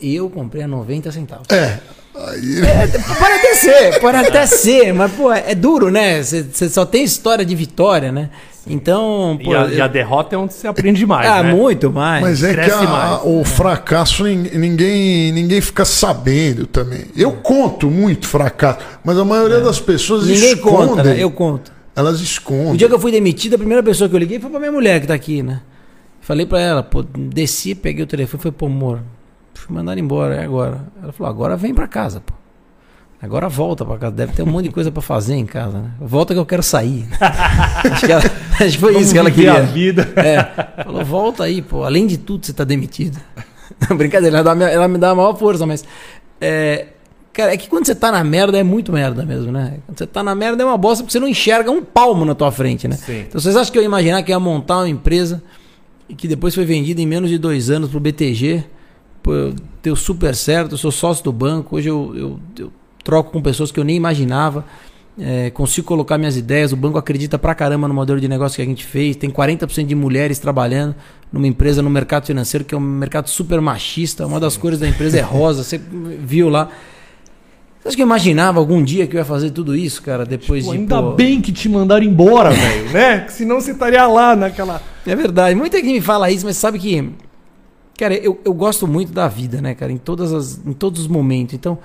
Eu comprei a 90 centavos. É. Aí, É, pode até ser, pode até ser, mas, pô, é duro, né? Você só tem história de vitória, né? Então, pô. e, a, eu- e a derrota é onde você aprende mais. ah, né? muito mais. Mas é que a- mais. o fracasso nin- ninguém, ninguém fica sabendo também. Eu conto muito fracasso, mas a maioria das pessoas Ninguém escondem. conta, né? Eu conto. Elas O escondem. dia que eu fui demitido, a primeira pessoa que eu liguei foi pra minha mulher que tá aqui, né? Falei pra ela, pô, desci, peguei o telefone, foi, pô, amor, fui mandar embora, é agora. Ela falou, agora vem pra casa, pô. Agora volta pra casa, deve ter um monte de coisa pra fazer em casa, né? Volta que eu quero sair. [LAUGHS] acho, que ela- acho que foi Vamos isso que ela queria. a vida. É. Falou, volta aí, pô. Além de tudo, você tá demitido. [LAUGHS] Brincadeira, ela, dá, ela me dá a maior força, mas. É, cara, é que quando você tá na merda é muito merda mesmo, né? Quando você tá na merda é uma bosta porque você não enxerga um palmo na tua frente, né? Sim. Então vocês acham que eu ia imaginar que ia montar uma empresa e que depois foi vendida em menos de dois anos pro BTG? Deu super certo, eu sou sócio do banco, hoje eu, eu, eu troco com pessoas que eu nem imaginava. É, consigo colocar minhas ideias, o banco acredita pra caramba no modelo de negócio que a gente fez, tem 40% de mulheres trabalhando numa empresa no mercado financeiro, que é um mercado super machista, uma das cores da empresa é rosa, você viu lá. Você acha que eu imaginava algum dia que eu ia fazer tudo isso, cara, depois Pô, de... ainda pô, bem que te mandaram embora, velho, né? Senão você estaria lá naquela. É verdade. Muita gente me fala isso, mas sabe que. Cara, eu, eu gosto muito da vida, né, cara? Em, todas as, em todos os momentos. Então,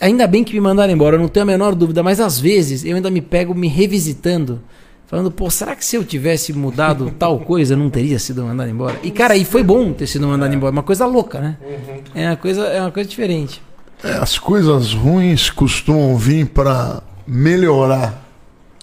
ainda bem que me mandaram embora, eu não tenho a menor dúvida. Mas às vezes eu ainda me pego me revisitando. Falando, pô, será que se eu tivesse mudado [LAUGHS] tal coisa, eu não teria sido mandado embora? E, cara, e foi bom ter sido mandado embora. Uma coisa louca, né? É uma coisa, é uma coisa diferente. É, as coisas ruins costumam vir pra melhorar.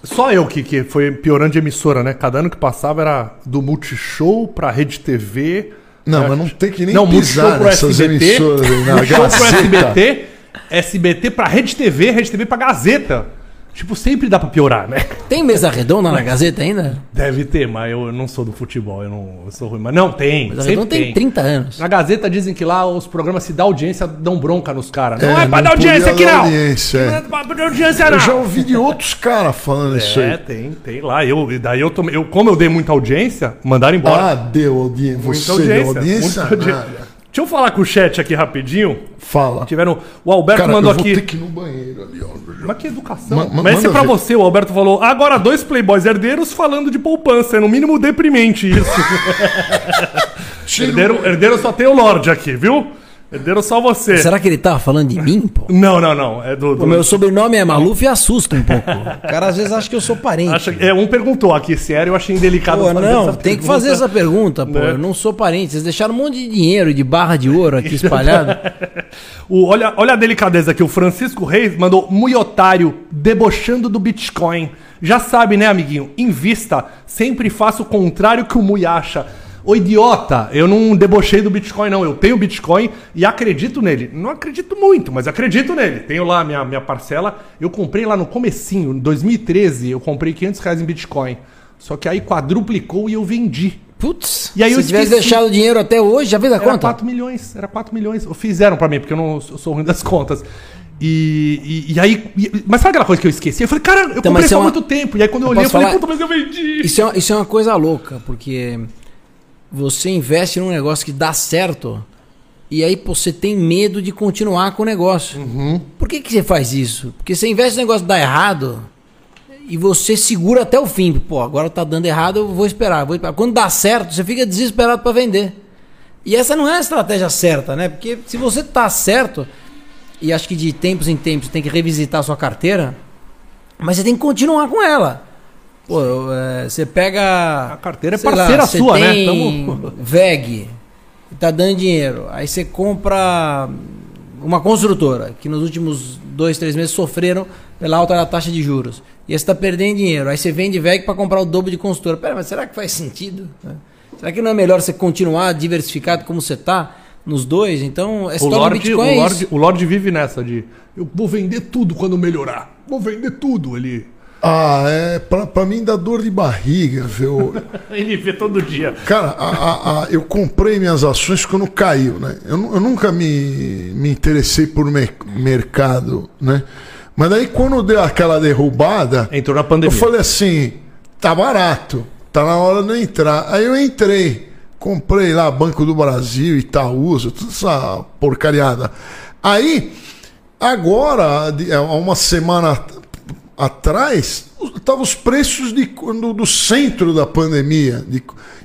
Só eu que, que foi piorando de emissora, né? Cada ano que passava era do Multishow pra Rede TV. Não, mas não tem que nem não, pisar nessas SBT. emissoras aí, na Multishow pro. SBT. SBT pra Rede TV, Rede TV pra Gazeta. Tipo, sempre dá pra piorar, né? Tem mesa redonda na Gazeta ainda? Deve ter, mas eu não sou do futebol, eu não eu sou ruim. Mas não, tem. Mesa sempre redonda tem tem. 30 anos. Na Gazeta dizem que lá os programas, se dá audiência, dão bronca nos caras. É, Não é pra não dar audiência aqui, não! audiência, é. Não é pra dar audiência, não! Eu já ouvi de outros caras falando isso É, aí. tem, tem lá. Eu, e daí eu tomei. Eu, como eu dei muita audiência, mandaram embora. Ah, deu audiência. muita Você deu audiência? muita audiência. Deixa eu falar com o chat aqui rapidinho. Fala. Tiveram. O Alberto Cara, mandou eu vou aqui. ter que ir no banheiro ali, ó. Mas que educação. Ma- ma- Mas esse é pra ver. você, o Alberto falou. Agora dois playboys herdeiros falando de poupança. É no mínimo deprimente isso. [LAUGHS] Herdeiro, herdeiro só tem o Lorde aqui, viu? Perderam só você. Será que ele tava falando de mim, pô? Não, não, não. É do. do... O meu sobrenome é Maluf e assusta um pouco. [LAUGHS] O cara às vezes acha que eu sou parente. Acha- é, um perguntou aqui se era, eu achei indelicado. Pô, fazer não, essa tem que fazer essa pergunta, pô. Né? Eu não sou parente. Vocês deixaram um monte de dinheiro e de barra de ouro aqui espalhado. [LAUGHS] O, olha, olha a delicadeza aqui. O Francisco Reis mandou muito otário, debochando do Bitcoin. Já sabe, né, amiguinho? Invista. Sempre faça o contrário que o Mui acha. Ô idiota, eu não debochei do Bitcoin, não. Eu tenho Bitcoin e acredito nele. Não acredito muito, mas acredito nele. Tenho lá minha, minha parcela. Eu comprei lá no comecinho, em 2013, eu comprei 500 reais em Bitcoin. Só que aí quadruplicou e eu vendi. Putz, E aí eu se tivesse esqueci. deixado o dinheiro até hoje, já fez a Era conta? 4 milhões, era 4 milhões. Fizeram pra mim, porque eu não eu sou ruim das contas. E, e, e aí. e- mas sabe aquela coisa que eu esqueci? Eu falei, cara, eu Então, comprei há é uma- muito tempo. E aí quando eu, Eu olhei, eu falei, falar? puta, mas eu vendi. Isso é, isso é uma coisa louca, porque você investe num negócio que dá certo e aí você tem medo de continuar com o negócio. Por que, que você faz isso? Porque você investe no negócio que dá errado e você segura até o fim. Pô, agora tá dando errado, eu vou esperar. Vou esperar. Quando dá certo, você fica desesperado para vender. E essa não é a estratégia certa, né? Porque se você tá certo, e acho que de tempos em tempos você tem que revisitar a sua carteira, mas você tem que continuar com ela. Pô, é, você pega. A carteira é parceira você sua, né? Tamo- VEG, tá dando dinheiro. Aí você compra uma construtora, que nos últimos dois, três meses sofreram pela alta da taxa de juros. E aí você está perdendo dinheiro. Aí você vende VEG para comprar o dobro de construtora. Pera, mas será que faz sentido? né? Será que não é melhor você continuar diversificado como você tá nos dois? Então, a O história do Lorde, Bitcoin o, é Lorde, isso. o Lorde vive nessa de eu vou vender tudo quando melhorar. Vou vender tudo. Ele, Ah, é. Pra, pra mim dá dor de barriga, viu? [LAUGHS] ele vê todo dia. Cara, a- a- a- eu comprei minhas ações quando caiu, né? Eu, eu nunca me, me interessei por mer- mercado, né? Mas daí quando deu aquela derrubada, Entrou na eu pandemia. falei assim, tá barato, tá na hora de eu entrar. Aí eu entrei, comprei lá Banco do Brasil, Itaúsa, toda essa porcariada. Aí, agora, há uma semana atrás, estavam os preços de, do, do centro da pandemia. de-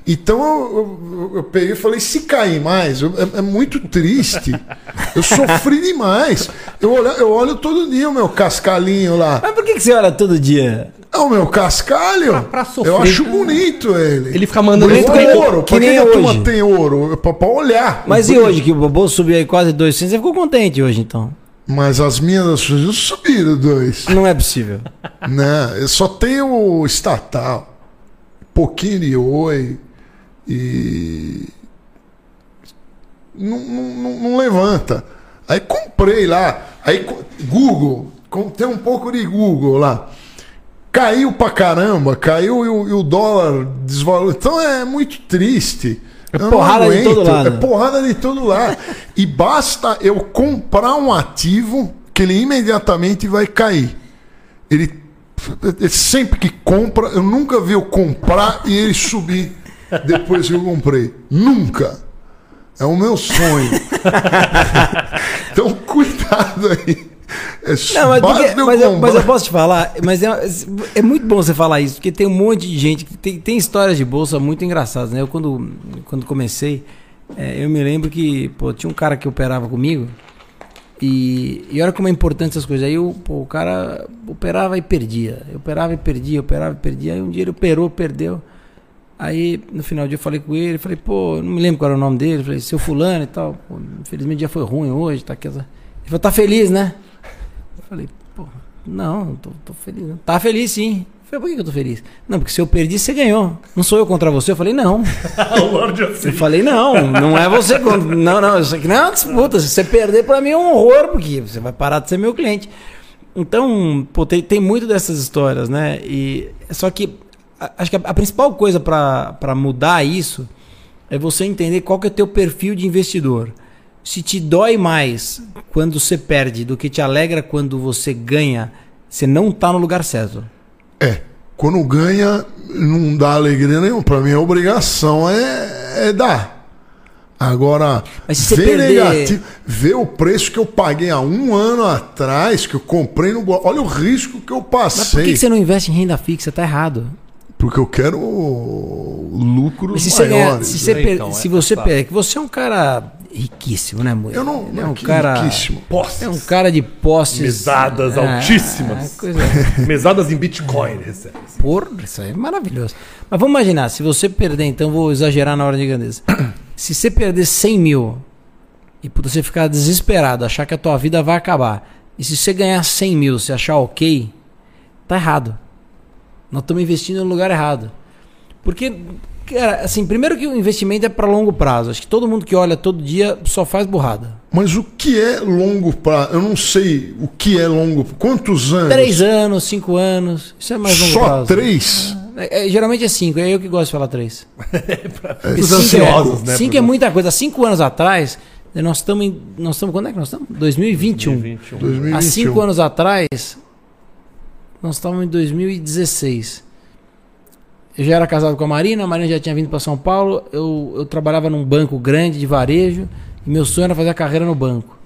então eu, eu- eu peguei e falei, se cair mais, eu- é, é muito triste. Eu sofri demais. Eu olho, eu olho todo dia o meu cascalinho lá. Mas por que, que você olha todo dia? É o meu cascalho. Pra- pra sofrer. eu acho bonito ele. Ele fica mandando Bonito que nem- ouro. que Pra que nem a turma hoje. tem ouro? Pra, pra olhar. Mas e hoje, que o bolso subiu aí quase 200, você ficou contente hoje, então? Mas as minhas subiram dois. Não é possível. né? Eu só tenho estatal. Pouquinho de oi. E. Não, não, não- levanta. Aí comprei lá. Aí Google. Tem um pouco de Google lá. Caiu pra caramba, caiu e o, e o dólar desvalorizou. Então é muito triste. É porrada de todo lado. É porrada de todo lado. e basta eu comprar um ativo que ele imediatamente vai cair. Ele, ele sempre que compra, eu nunca vi eu comprar e ele subir depois que eu comprei. Nunca. É o meu sonho. [LAUGHS] então cuidado aí. É Não, mas, porque- eu mas eu, mas eu posso te falar, mas é, é muito bom você falar isso, porque tem um monte de gente que tem, tem histórias de bolsa muito engraçadas, né? Eu quando, quando comecei, é, eu me lembro que, pô, tinha um cara que operava comigo e, e olha como é importante essas coisas. Aí o, pô, o cara operava e perdia, operava e perdia, operava e perdia. Aí um dia ele operou, perdeu. Aí no final do dia eu falei com ele, falei, pô, não me lembro qual era o nome dele, falei, seu fulano e tal, pô, infelizmente já foi ruim hoje, tá aqui. Ele falou, tá feliz, né? Falei, pô, não, tô, tô feliz. Não. Tá feliz sim. Eu falei, por que que eu tô feliz? Não, porque se eu perdi, você ganhou. Não sou eu contra você? Eu falei, não. [LAUGHS] o Lorde assim. Eu falei, não, não é você contra. Não, não, isso aqui não é uma disputa. Se você perder, pra mim é um horror, porque você vai parar de ser meu cliente. Então, pô, tem, tem muito dessas histórias, né? E só que a- acho que a, a principal coisa pra mudar isso é você entender qual que é o teu perfil de investidor. Se te dói mais quando você perde do que te alegra quando você ganha, você não tá no lugar certo. É. Quando ganha, não dá alegria nenhuma. Pra mim, a obrigação é, é dar. Agora, Mas se você ver perder- negativo, ver o preço que eu paguei há um ano atrás, que eu comprei no. Olha o risco que eu Mas por passei. que você não investe em renda fixa? Tá errado. Porque eu quero lucros Mas se você, ganhar, se você, per- Então, se é, você tá. per- que você é um cara riquíssimo, né, Murilo? Eu não. É um cara. riquíssimo. Posses. É um cara de posses. Mesadas é, altíssimas. coisa- [LAUGHS] Mesadas em Bitcoin, recebe. Porra, isso aí é maravilhoso. Mas vamos imaginar, se você perder, então vou exagerar na hora de grandeza. [CLEARS THROAT] Se você perder 100 mil e você ficar desesperado, achar que a tua vida vai acabar, e se você ganhar 100 mil, você achar ok, tá errado. Nós estamos investindo no lugar errado. Porque, cara, assim, primeiro que o investimento é para longo prazo. Acho que todo mundo que olha todo dia só faz burrada. Mas o que é longo prazo? Eu não sei o que é longo. Quantos anos? Três anos, cinco anos, isso é mais longo Só prazo. três? É, é, geralmente é cinco, é eu que gosto de falar três. [LAUGHS] Porque Os cinco é- ansiosos, né, Cinco é muita coisa. Há cinco anos atrás, nós estamos em. Nós estamos. Quando é que nós estamos? 2021. 2021. 2021. Há cinco anos atrás, nós estávamos em 2016. Eu já era casado com a Marina, a Marina já tinha vindo para São Paulo. Eu, eu trabalhava num banco grande de varejo e meu sonho era fazer a carreira no banco.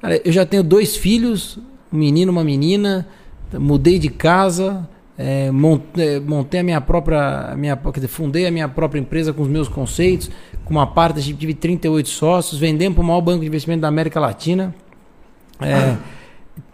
Cara, eu já tenho dois filhos, um menino e uma menina. Mudei de casa, é, é, montei a minha própria, a minha, dizer, fundei a minha própria empresa com os meus conceitos, com uma parte, tive 38 sócios, vendemos para o maior banco de investimento da América Latina. É,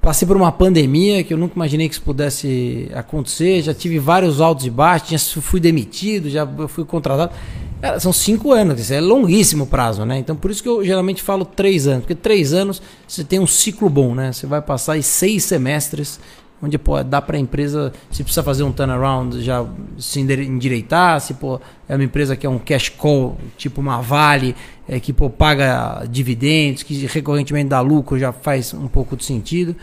Passei por uma pandemia que eu nunca imaginei que isso pudesse acontecer. Já tive vários altos e baixos, já fui demitido, já fui contratado. Cara, são cinco anos, isso é longuíssimo prazo, né? Então por isso que eu geralmente falo três anos, porque três anos você tem um ciclo bom, né? Você vai passar aí seis semestres onde pô, dá para a empresa, se precisa fazer um turnaround, já se endireitar, se pô, é uma empresa que é um cash call, tipo uma Vale, é, que pô, paga dividendos, que recorrentemente dá lucro, já faz um pouco de sentido.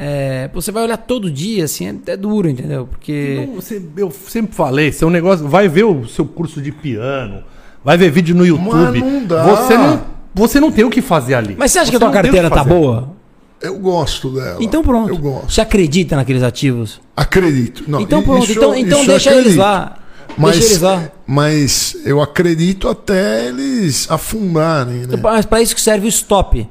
É, você vai olhar todo dia, assim, é, é duro, entendeu? Porque. Então, você- eu sempre falei, seu negócio, vai ver o seu curso de piano, vai ver vídeo no YouTube. não dá. Você não, você não tem o que fazer ali. Mas você acha que a tua não carteira que tá boa? Eu gosto dela. Então pronto. Eu gosto. Você acredita naqueles ativos? Acredito. Não, então pronto, isso então, então deixa eles lá. Mas, deixa eles lá. mas eu acredito até eles afundarem, né? Mas para isso que serve o stop.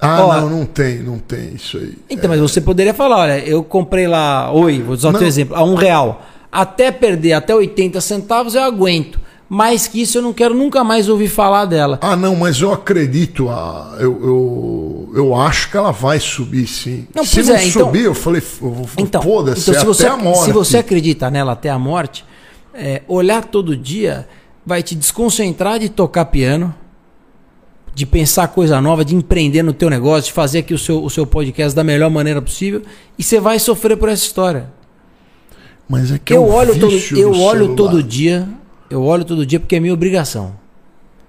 Ah, Ó, não, não tem, não tem isso aí. Então, mas você poderia falar, olha, eu comprei lá, oi, vou usar o teu exemplo, a um real. Até perder até 80 centavos eu aguento. Mais que isso eu não quero nunca mais ouvir falar dela. Ah, não, mas eu acredito. ah, eu, eu, eu acho que ela vai subir, sim. Não, se não é, então- subir, eu falei, eu vou- Então, foda-se, então se, até você, a morte. se você acredita nela até a morte, é, olhar todo dia vai te desconcentrar de tocar piano, de pensar coisa nova, de empreender no teu negócio, de fazer aqui o seu, o seu podcast da melhor maneira possível, e você vai sofrer por essa história. Mas é que é eu o olho todo, eu olho celular. todo dia, eu olho todo dia porque é minha obrigação.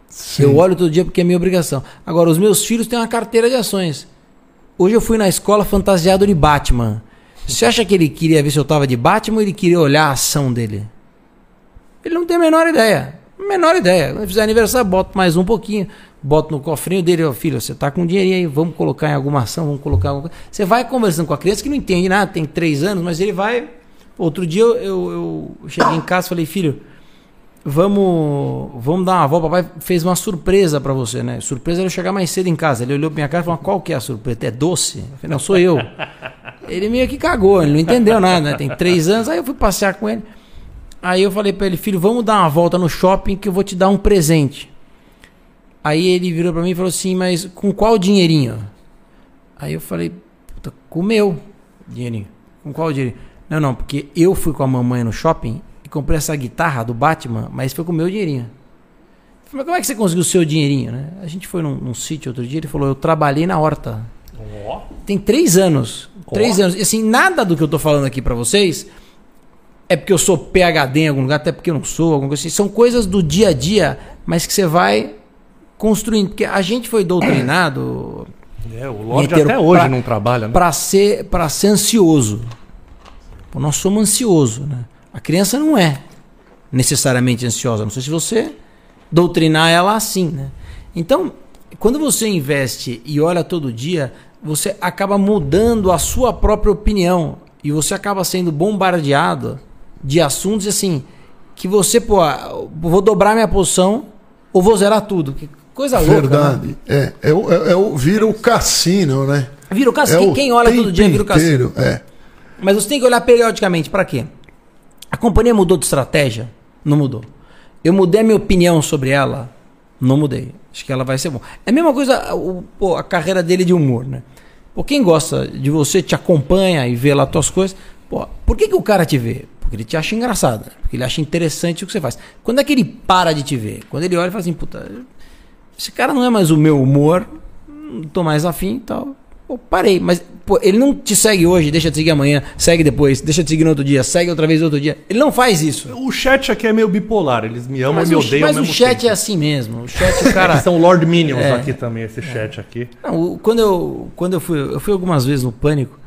Sim. Eu olho todo dia porque é minha obrigação. Agora, os meus filhos têm uma carteira de ações. Hoje eu fui na escola fantasiado de Batman. Você acha que ele queria ver se eu tava de Batman ou ele queria olhar a ação dele? Ele não tem a menor ideia. Menor ideia. Quando fizer aniversário, boto mais um pouquinho. Boto no cofrinho dele, ó, filho, você tá com dinheirinho aí, vamos colocar em alguma ação, vamos colocar alguma coisa. Você vai conversando com a criança que não entende nada, tem três anos, mas ele vai. Outro dia eu, eu, eu cheguei em casa e falei, filho, vamos, vamos dar uma volta. Papai fez uma surpresa pra você, né? Surpresa era eu chegar mais cedo em casa. Ele olhou pra minha cara e falou: qual que é a surpresa? É doce? Eu falei, não, sou eu. Ele meio que cagou, ele não entendeu nada, né? Tem três anos. Aí eu fui passear com ele. Aí eu falei pra ele, filho, vamos dar uma volta no shopping que eu vou te dar um presente. Aí ele virou pra mim e falou assim, mas com qual dinheirinho? Aí eu falei, puta, com o meu dinheirinho. Com qual dinheirinho? Não, não, porque eu fui com a mamãe no shopping comprei essa guitarra do Batman, mas foi com o meu dinheirinho. Eu falei, mas como é que você conseguiu o seu dinheirinho, né? A gente foi num, num sítio outro dia, ele falou, eu trabalhei na horta. Ó, Tem três anos. Ó. Três anos. E assim, nada do que eu tô falando aqui pra vocês é porque eu sou PHD em algum lugar, até porque eu não sou, alguma coisa assim. São coisas do dia a dia, mas que você vai construindo. Porque a gente foi doutrinado é, o Lorde até hoje pra- não trabalha, né? para ser, pra ser ansioso. Nós somos ansiosos, né? A criança não é necessariamente ansiosa. Não sei se você doutrinar ela assim, né? Então, quando você investe e olha todo dia, você acaba mudando a sua própria opinião e você acaba sendo bombardeado de assuntos assim que você, pô, ah, vou dobrar minha posição ou vou zerar tudo. Que coisa louca, né? Verdade. É, é, é, é o, vira o cassino, né? Vira o cassino. É Quem- o quem olha todo dia vira o cassino. inteiro, É. Mas você tem que olhar periodicamente para quê? Companhia mudou de estratégia? Não mudou. Eu mudei a minha opinião sobre ela? Não mudei. Acho que ela vai ser bom. É a mesma coisa o, pô, a carreira dele de humor, né? Pô, quem gosta de você, te acompanha e vê lá tuas coisas. Pô, por que, que o cara te vê? Porque ele te acha engraçado, né? porque ele acha interessante o que você faz. Quando é que ele para de te ver? Quando ele olha e fala assim, puta, esse cara não é mais o meu humor, não tô mais afim e tal. Pô, parei. Mas pô, ele não te segue hoje, deixa de seguir amanhã, segue depois, deixa de seguir no outro dia, segue outra vez no outro dia. Ele não faz isso. O chat aqui é meio bipolar, eles me amam Mas, e me odeiam mas o chat tempo. é assim mesmo. O chat, [LAUGHS] o cara. São Lord Minions É. aqui também, esse chat aqui. Não, o- quando eu, quando eu fui, eu fui algumas vezes no Pânico,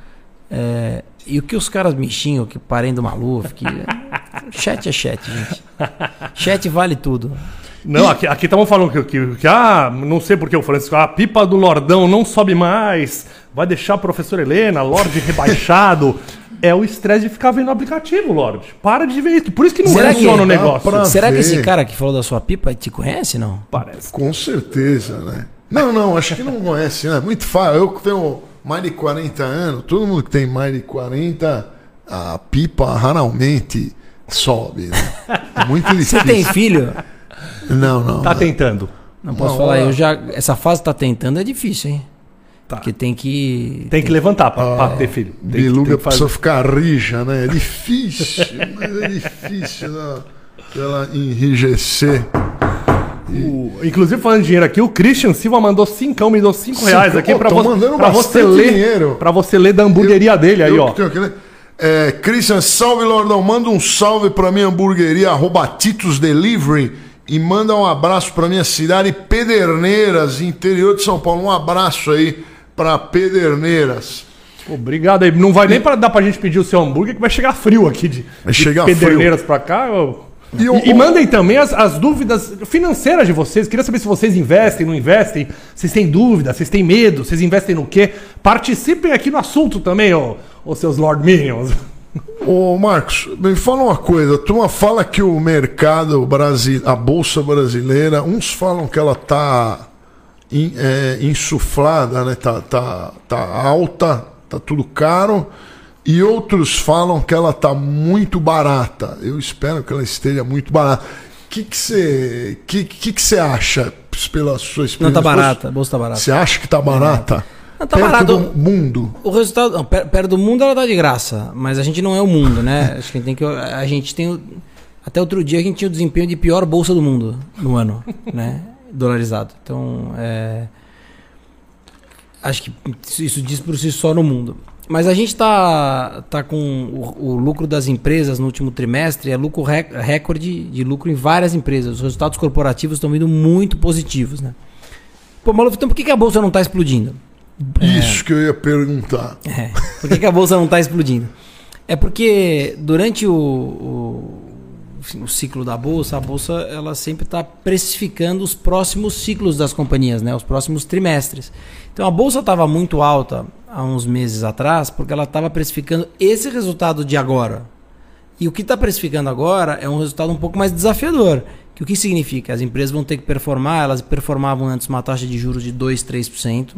é, e o que os caras me xingam, que parem do Maluf, que chat é chat, gente. Chat vale tudo. Não, aqui aqui estavam falando que, que, que, ah, não sei porque o Francisco, a pipa do Lordão não sobe mais, vai deixar a professora Helena, Lorde rebaixado. É o estresse de ficar vendo o aplicativo, Lorde. Para de ver isso. Por isso que não Será funciona que- o negócio. Será que ver. esse cara que falou da sua pipa te conhece, não? Parece. Com certeza, né? Não, não, acho que não conhece, né? Muito fácil. Eu que tenho mais de 40 anos, todo mundo que tem mais de 40, a pipa raramente sobe, né? É muito difícil. [LAUGHS] Você tem filho? Não, não. Tá tentando. Não posso Uma falar, eu já. Essa fase tá tentando é difícil, hein? Tá. Porque tem que. Tem que levantar pra, pra ter filho. Tem que- Biluga tem que fazer- precisa ficar rija, né? É difícil, [LAUGHS] mas é difícil né? ela enrijecer. O- inclusive, falando de dinheiro aqui, o Christian Silva mandou cincão, me deu cinco Cinco? reais aqui Pô, pra, tô vo- mandando pra você ler. dinheiro. Pra você ler da hamburgueria dele aí, Eu ó. que né? É, Christian, salve Lordão. Manda um salve pra minha hamburgueria, arroba Titos Delivery. E manda um abraço pra minha cidade, Pederneiras, interior de São Paulo. Um abraço aí pra Pederneiras. Obrigado aí. Não vai nem pra, dar pra gente pedir o seu hambúrguer, que vai chegar frio aqui de, de Pederneiras pra cá. ó. E E, o- e mandem também as, as dúvidas financeiras de vocês. Queria saber se vocês investem, não investem, vocês têm dúvida, vocês têm medo, vocês investem no quê? Participem aqui no assunto também, ó, ô seus Lord Minions. Ô Marcos, me fala uma coisa. A turma fala que o mercado brasileiro, a bolsa brasileira, uns falam que ela tá in- é, insuflada, né? Tá, tá, tá alta, tá tudo caro. E outros falam que ela tá muito barata. Eu espero que ela esteja muito barata. O que você que, que, que você acha pela sua experiência? Não tá barata, a bolsa tá barata. Você acha que tá barata? Não, tá Perto do mundo. O resultado. Não, per- perto do mundo ela tá de graça, mas a gente não é o mundo, né? [LAUGHS] Acho que tem que. A gente tem. Até outro dia a gente tinha o desempenho de pior bolsa do mundo no ano, né? [LAUGHS] Dolarizado. Então, é. Acho que isso diz por si só no mundo. Mas a gente está tá com o, o lucro das empresas no último trimestre, é lucro rec- recorde de lucro em várias empresas. Os resultados corporativos estão vindo muito positivos, né? Pô, Maluf, então por que, que a bolsa não está explodindo? Isso que eu ia perguntar. É. Por que, que a bolsa não está explodindo? É porque durante o, o, o ciclo da bolsa, a bolsa ela sempre está precificando os próximos ciclos das companhias, né? os próximos trimestres. Então a bolsa estava muito alta há uns meses atrás porque ela estava precificando esse resultado de agora. E o que está precificando agora é um resultado um pouco mais desafiador. Que o que significa? As empresas vão ter que performar, elas performavam antes uma taxa de juros de 2, 3%,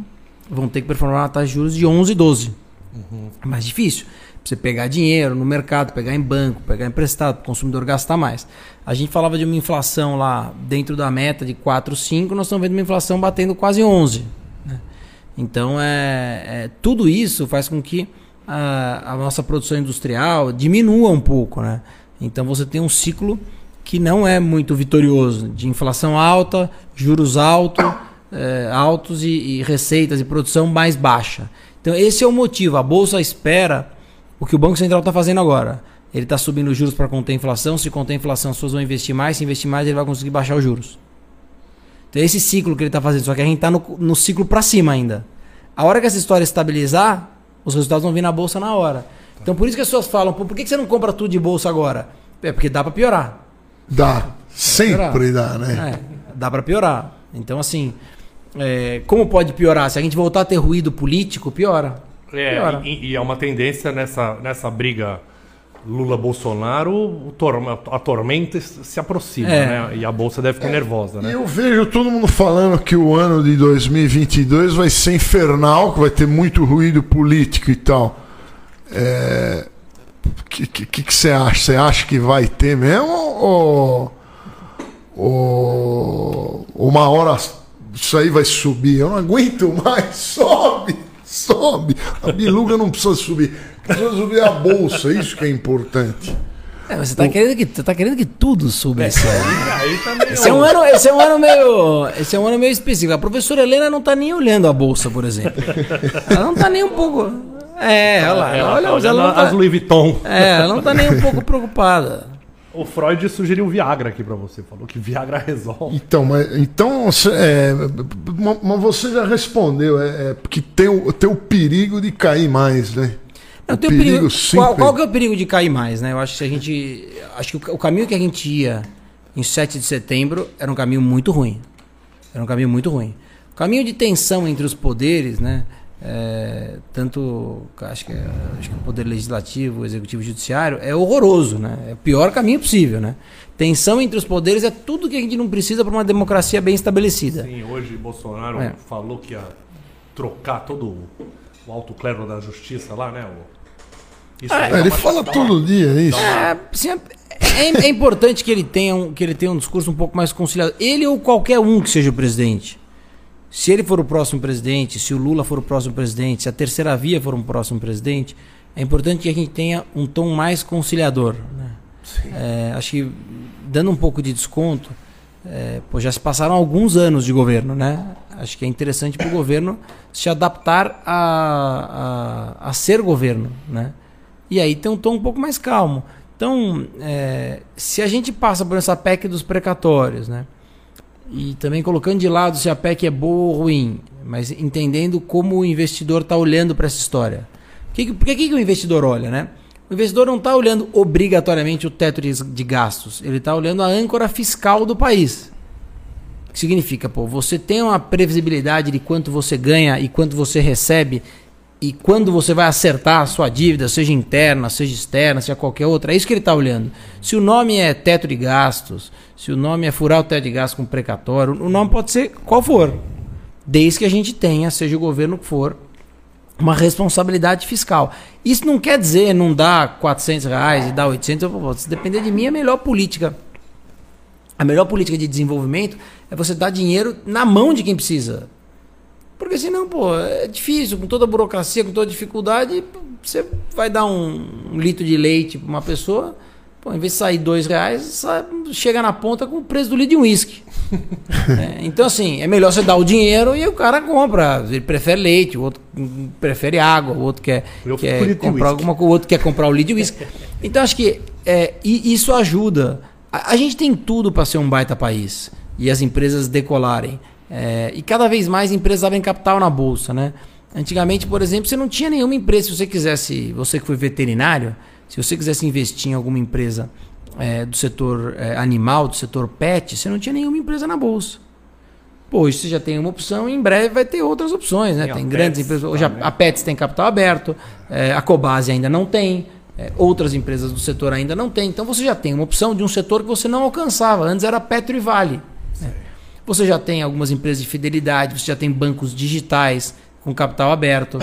vão ter que performar uma taxa de juros de 11, 12%. É mais difícil. Você pegar dinheiro no mercado, pegar em banco, pegar emprestado, o consumidor gastar mais. A gente falava de uma inflação lá dentro da meta de 4, 5, nós estamos vendo uma inflação batendo quase 11. né? Então, é, é, tudo isso faz com que a, a nossa produção industrial diminua um pouco. Né? Então, você tem um ciclo que não é muito vitorioso, de inflação alta, juros alto, é, altos e, e receitas e produção mais baixa. Então, esse é o motivo. A Bolsa espera o que o Banco Central está fazendo agora. Ele está subindo os juros para conter a inflação. Se conter a inflação, as pessoas vão investir mais. Se investir mais, ele vai conseguir baixar os juros. Então, esse ciclo que ele está fazendo. Só que a gente está no, no ciclo para cima ainda. A hora que essa história estabilizar, os resultados vão vir na Bolsa na hora. Então, por isso que as pessoas falam: Pô, por que que você não compra tudo de Bolsa agora? É porque dá para piorar. Dá. Sempre dá, né? É, dá para piorar. Então, assim, é, como pode piorar? Se a gente voltar a ter ruído político, piora. É, Piora. e, e é uma tendência nessa, nessa briga Lula-Bolsonaro, a tormenta se aproxima, É. né? E a bolsa deve ficar nervosa, E né? eu vejo todo mundo falando que o ano de 2022 vai ser infernal, que vai ter muito ruído político e tal. É... O que, que, que você acha? Você acha que vai ter mesmo? Ou, ô, uma hora isso aí vai subir. Eu não aguento mais. [LAUGHS] Sobe, sobe. A biluga não precisa subir. Precisa subir a bolsa. Isso que é importante. É, mas você tá, querendo que, você tá querendo que tudo suba esse ano. Aí tá meio... Esse é, um ano, esse é um ano meio. Esse é um ano meio específico. A professora Helena não tá nem olhando a bolsa, por exemplo. Ela não tá nem um pouco. É, olha lá. Ela olha, tá olhando ela não tá- as Louis Vuitton. É, ela não tá nem um pouco preocupada. O Freud sugeriu Viagra aqui pra você. Falou que Viagra resolve. Então, mas, então é, ma- mas você já respondeu. É, é porque tem o, tem o perigo de cair mais, né? Não, O tem o perigo. perigo qual, qual que é o perigo de cair mais, né? Eu acho que a gente. Acho que o, o caminho que a gente ia em 7 de setembro era um caminho muito ruim. Era um caminho muito ruim. O caminho de tensão entre os poderes, né? É, tanto acho que, é- acho que o poder legislativo, o executivo e o judiciário é horroroso, né? É o pior caminho possível, né? Tensão entre os poderes é tudo que a gente não precisa para uma democracia bem estabelecida. Sim, hoje Bolsonaro É. falou que ia trocar todo o- o alto clero da justiça lá, né? O... Isso É, dá ele uma- fala todo dia isso. É, assim, é, é- é importante que ele, tenha um, que ele tenha um discurso um pouco mais conciliado. Ele ou qualquer um que seja o presidente. Se ele for o próximo presidente, se o Lula for o próximo presidente, se a terceira via for um próximo presidente, é importante que a gente tenha um tom mais conciliador. né? É, acho que dando um pouco de desconto, é, pô, já se passaram alguns anos de governo, né? Acho que é interessante para o governo se adaptar a, a, a ser governo, né? E aí tem um tom um pouco mais calmo. Então, é, se a gente passa por essa PEC dos precatórios, né? E também colocando de lado se a PEC é boa ou ruim, mas entendendo como o investidor está olhando para essa história. Que, que- que, que o investidor olha, né? O investidor não está olhando obrigatoriamente o teto de, de gastos, ele está olhando a âncora fiscal do país. O que significa, pô, você tem uma previsibilidade de quanto você ganha e quanto você recebe e quando você vai acertar a sua dívida, seja interna, seja externa, seja qualquer outra, é isso que ele está olhando. Se o nome é teto de gastos, se o nome é furar o teto de gastos com precatório, o nome pode ser qual for, desde que a gente tenha, seja o governo que for, uma responsabilidade fiscal. Isso não quer dizer não dar 400 reais e dar 800, pô, se depender de mim, a melhor política a melhor política de desenvolvimento é você dar dinheiro na mão de quem precisa. Porque senão, pô, é difícil, com toda a burocracia, com toda a dificuldade, você vai dar um, um litro de leite para uma pessoa, pô, em vez de sair dois reais, sai- chega na ponta com o preço do litro de uísque. [LAUGHS] É, então, assim, é melhor você dar o dinheiro e o cara compra. Ele prefere leite, o outro prefere água, o outro quer, Eu quer comprar alguma coisa, o outro quer comprar o litro de uísque. Então, acho que é, e isso ajuda. A, a gente tem tudo para ser um baita país e as empresas decolarem. É, e cada vez mais empresas abrem capital na bolsa, né? Antigamente, por exemplo, você não tinha nenhuma empresa. Se você quisesse, você que foi veterinário, se você quisesse investir em alguma empresa é, do setor é, animal, do setor pet, você não tinha nenhuma empresa na bolsa. Pô, hoje você já tem uma opção e em breve vai ter outras opções, né? Tem a Tem grandes Pets empresas. Hoje também. a Pets tem capital aberto, é, a Cobase ainda não tem, é, outras empresas do setor ainda não tem. Então você já tem uma opção de um setor que você não alcançava. Antes era Petro e Vale. né? Você já tem algumas empresas de fidelidade, você já tem bancos digitais com capital aberto.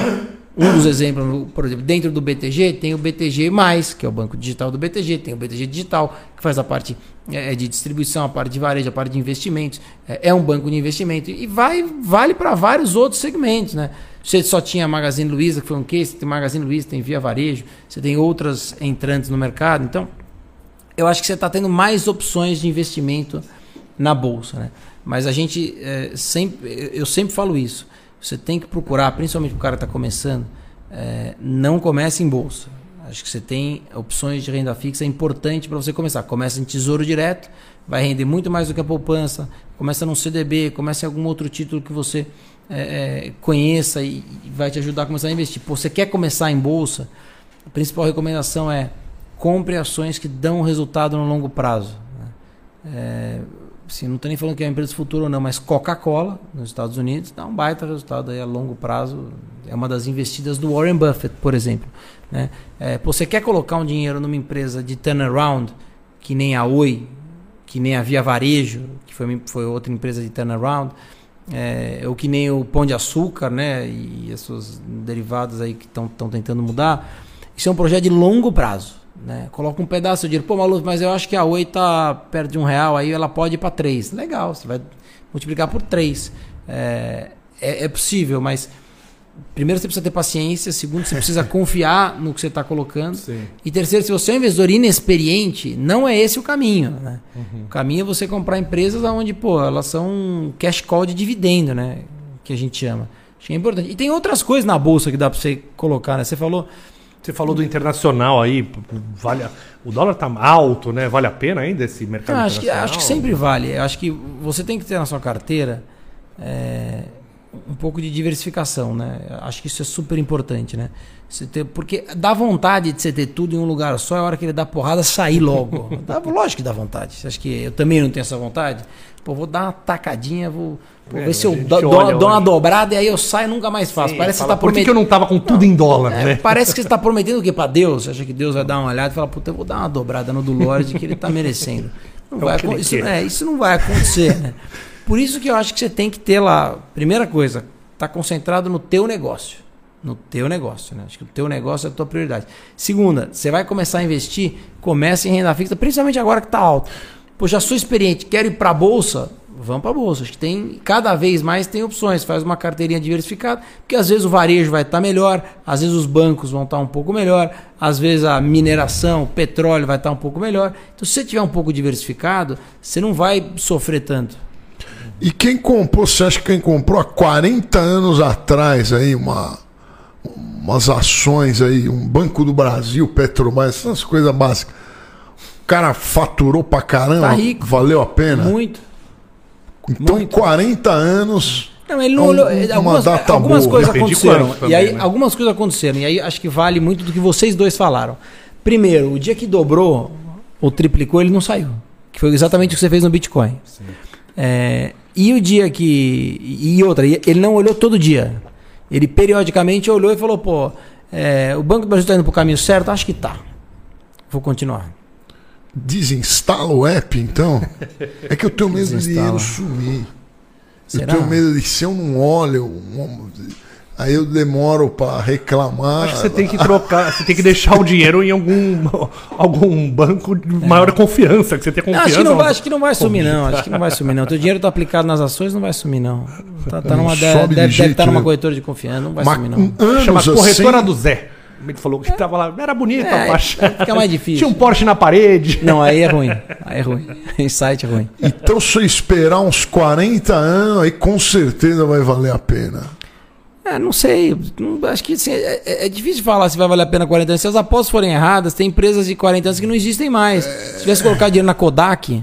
Um dos exemplos, por exemplo, dentro do BTG tem o BTG, que é o banco digital do BTG, tem o BTG Digital, que faz a parte eh, de distribuição, a parte de varejo, a parte de investimentos. É é um banco de investimento e vai, vale para vários outros segmentos. Né? Você só tinha Magazine Luiza, que foi um case, tem Magazine Luiza, tem Via Varejo, você tem outras entrantes no mercado. Então, eu acho que você está tendo mais opções de investimento na bolsa, né? Mas a gente eh, sempre, eu sempre falo isso. Você tem que procurar, principalmente o cara que está começando, eh, não comece em bolsa. Acho que você tem opções de renda fixa é importante para você começar. Começa em tesouro direto, vai render muito mais do que a poupança. Começa num CDB, começa em algum outro título que você eh, conheça e, e vai te ajudar a começar a investir. Pô, você quer começar em bolsa? A principal recomendação é compre ações que dão resultado no longo prazo. É, assim, não estou nem falando que é uma empresa do futuro ou não, mas Coca-Cola, nos Estados Unidos, dá um baita resultado aí a longo prazo. É uma das investidas do Warren Buffett, por exemplo. Né? É, você quer colocar um dinheiro numa empresa de turnaround, que nem a Oi, que nem a Via Varejo, que foi, foi outra empresa de turnaround, é, ou que nem o Pão de Açúcar, né? E as suas derivadas aí que estão tentando mudar. Isso é um projeto de longo prazo. Né? Coloca um pedaço de dinheiro. Pô, Malu, mas eu acho que a Oi tá perto de um real, aí ela pode ir para três. Legal, você vai multiplicar por três. É, é, é possível, mas primeiro você precisa ter paciência, segundo você precisa [LAUGHS] confiar no que você está colocando Sim. e terceiro, se você é um investidor inexperiente, não é esse o caminho. Né? Uhum. O caminho é você comprar empresas onde, pô, elas são cash call de dividendo, né? Que a gente chama. Acho que é importante. E tem outras coisas na bolsa que dá para você colocar, né? Você falou. Você falou do internacional aí, vale a- o dólar tá alto, né? Vale a pena ainda esse mercado Não, acho, que, acho que sempre vale. Acho que você tem que ter na sua carteira é, um pouco de diversificação, né? Acho que isso é super importante, né? Você ter, porque dá vontade de você ter tudo em um lugar só, é a hora que ele dá porrada, [LAUGHS] sair logo. dá, lógico que dá vontade. Você acha que eu também não tenho essa vontade? Pô, vou dar uma tacadinha, vou, vou É, ver se eu dou, dou- uma dobrada e aí eu saio e nunca mais faço. Sim, Parece que fala, tá Por que, que eu não tava com tudo em dólar, É, né? Parece que você está prometendo o quê para Deus? Você acha que Deus vai dar uma olhada e falar, puta, eu vou dar uma dobrada no do Lorde que ele está merecendo. [LAUGHS] Não É vai que isso, é, isso não vai acontecer, né? Por isso que eu acho que você tem que ter lá, primeira coisa, tá concentrado no teu negócio. No teu negócio, né? Acho que o teu negócio é a tua prioridade. Segunda, você vai começar a investir, comece em renda fixa, principalmente agora que está alto. Pô, já sou experiente, quero ir para a bolsa, vamos para a bolsa. Acho que tem cada vez mais tem opções. Faz uma carteirinha diversificada, porque às vezes o varejo vai estar melhor, às vezes os bancos vão estar um pouco melhor, às vezes a mineração, o petróleo vai estar um pouco melhor. Então, se você tiver um pouco diversificado, você não vai sofrer tanto. E quem comprou, você acha que quem comprou há 40 anos atrás aí uma, umas ações aí, um Banco do Brasil, Petrobras, essas coisas básicas. O cara faturou pra caramba, Tá rico. valeu a pena. Muito. Então, muito. 40 anos. Não, ele não É um- olhou. uma Algumas, algumas coisas aconteceram. e também, aí, né? algumas coisas aconteceram. E aí acho que vale muito do que vocês dois falaram. Primeiro, o dia que dobrou ou triplicou, ele não saiu. Que foi exatamente o que você fez no Bitcoin. É, e o dia que. E outra, ele não olhou todo dia. Ele periodicamente olhou e falou: pô, é, o Banco do Brasil está indo para o caminho certo? Acho que tá. Vou continuar. Desinstala o app, então. É que eu tenho medo de dinheiro sumir. Será? Eu tenho medo de se eu não olho, um- aí eu demoro pra reclamar. Acho que você tem que trocar, você tem que deixar o dinheiro em algum, algum banco de maior confiança, que você tenha confiança. acho, que não vai, acho que não vai sumir, não. Acho que não vai sumir, não. Teu dinheiro tá aplicado nas ações, não vai sumir, não. Tá, tá numa, de deve, jeito estar numa nenhum. corretora de confiança, não vai Mas sumir, não. Chama corretora assim, do Zé. Ele falou que tava lá, era bonita É, a faixa. fica mais difícil. Tinha um Porsche na parede. Não, aí é ruim. Aí é ruim. [LAUGHS] Insight é ruim. Então, se eu esperar uns 40 anos, aí com certeza vai valer a pena. É, não sei. Acho que assim, é, é- é difícil falar se vai valer a pena 40 anos. Se as apostas forem erradas, tem empresas de 40 anos que não existem mais. Se tivesse colocado dinheiro na Kodak,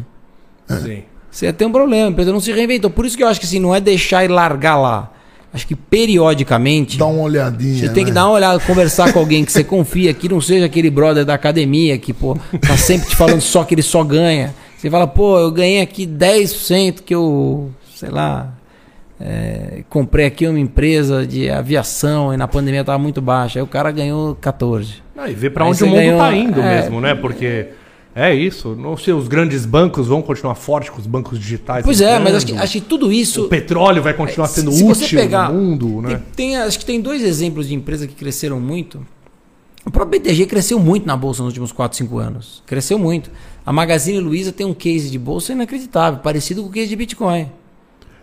Sim. você ia ter um problema. A empresa não se reinventou. Por isso que eu acho que assim, não é deixar e largar lá. Acho que periodicamente. Dá uma olhadinha. Você tem que né? dar uma olhada, conversar com alguém que você [LAUGHS] confia, que não seja aquele brother da academia que, pô, tá sempre te falando só que ele só ganha. Você fala, pô, eu ganhei aqui 10% que eu, sei lá, é, comprei aqui uma empresa de aviação e na pandemia tava muito baixa. Aí o cara ganhou 14. Ah, e ver pra Aí onde o mundo ganhou- tá indo é. mesmo, né? Porque é isso. Não sei, os grandes bancos vão continuar fortes com os bancos digitais. Pois é, mas acho que, acho que tudo isso. O petróleo vai continuar Se- sendo se útil pegar- no mundo, né? Tem, tem- acho que tem dois exemplos de empresas que cresceram muito. O próprio BTG cresceu muito na bolsa nos últimos 4, 5 anos. Cresceu muito. A Magazine Luiza tem um case de bolsa inacreditável, parecido com o case de Bitcoin.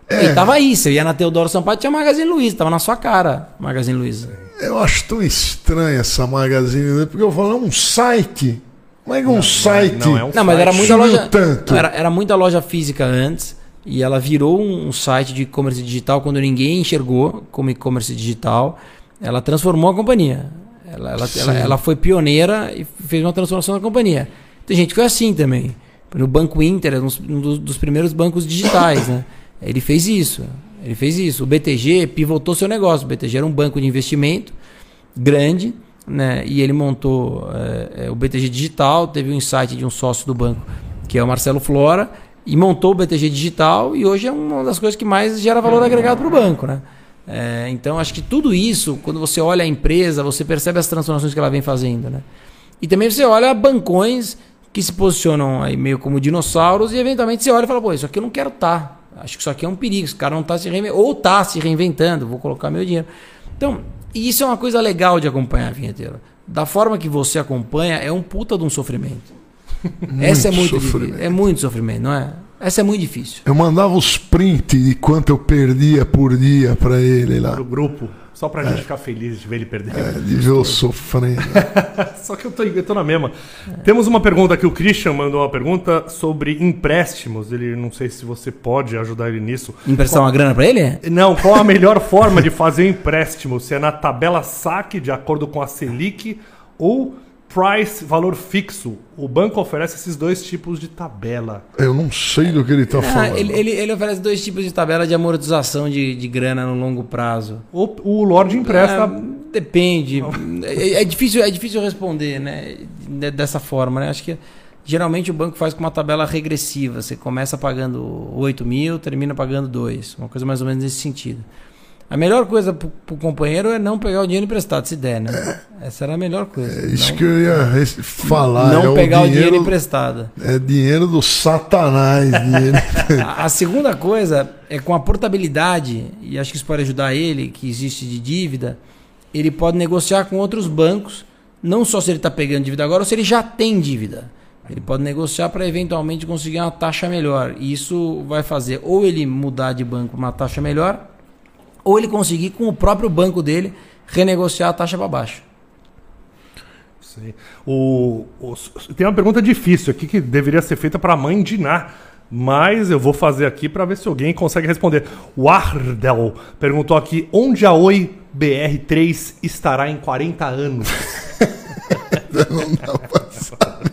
É. E tava aí, você ia na Teodoro Sampaio, tinha Magazine Luiza, tava na sua cara, Magazine Luiza. Eu acho tão estranha essa Magazine Luiza, porque eu falo, é um site. Como é que é um site? não é um Não, mas era site. muita loja. tanto. Não, Era, era muita loja física antes. E ela virou um, um site de e-commerce digital quando ninguém enxergou como e-commerce digital. Ela transformou a companhia. Ela, ela, ela, ela foi pioneira e fez uma transformação na companhia. Tem gente que foi assim também. O Banco Inter é um dos- um dos, dos primeiros bancos digitais, né? Ele fez isso. Ele fez isso. O BTG pivotou seu negócio. O BTG era um banco de investimento grande, né? E ele montou é, é, o BTG Digital, teve um insight de um sócio do banco, que é o Marcelo Flora, e montou o BTG Digital e hoje é uma das coisas que mais gera valor agregado para o banco, né? É, então acho que tudo isso, quando você olha a empresa, você percebe as transformações que ela vem fazendo, né? E também você olha bancões que se posicionam aí meio como dinossauros e eventualmente você olha e fala, pô, isso aqui eu não quero estar. Acho que isso aqui é um perigo, esse cara não está se reinventando, ou está se reinventando, vou colocar meu dinheiro. Então, e isso é uma coisa legal de acompanhar, Vinheteiro. da forma que você acompanha, é um puta de um sofrimento. [LAUGHS] Essa é muito sofrimento. difícil. É muito sofrimento, não é? Essa é muito difícil. Eu mandava os prints de quanto eu perdia por dia pra ele lá. Pro grupo. Só pra gente ficar feliz de ver ele perder. É, de ver eu sofrendo. [LAUGHS] Só que eu tô, eu tô na mesma. Temos uma pergunta aqui, o Christian mandou uma pergunta sobre empréstimos. Ele não sei se você pode ajudar ele nisso. Emprestar uma grana pra ele? Não, qual a melhor forma de [LAUGHS] fazer um empréstimo? Se é na tabela saque, de acordo com a Selic, ou price, valor fixo? O banco oferece esses dois tipos de tabela. Eu não sei do que ele tá Ah, falando. ele, ele, ele oferece dois tipos de tabela de amortização de, de grana no longo prazo. O, o Lorde empresta. Ah, depende. É, é difícil, é difícil responder, né? de- Dessa forma, né? Acho que geralmente o banco faz com uma tabela regressiva. Você começa pagando 8 mil, termina pagando 2. Uma coisa mais ou menos nesse sentido. A melhor coisa pro, pro companheiro é não pegar o dinheiro emprestado, se der, né? Essa era a melhor coisa. É isso não que eu ia falar. não é pegar o dinheiro emprestado. É dinheiro do satanás. dinheiro- [LAUGHS] A, a segunda coisa é com a portabilidade, e acho que isso pode ajudar ele, que existe de dívida, ele pode negociar com outros bancos, não só se ele está pegando dívida agora, ou se ele já tem dívida. Ele pode negociar para eventualmente conseguir uma taxa melhor. E isso vai fazer ou ele mudar de banco para uma taxa melhor, ou ele conseguir com o próprio banco dele renegociar a taxa para baixo. Sei. O, o- tem uma pergunta difícil aqui que deveria ser feita para a mãe de Ná. Mas eu vou fazer aqui para ver se alguém consegue responder. O Ardel perguntou aqui: onde a Oi BR3 estará em 40 anos? [LAUGHS] não dá pra saber.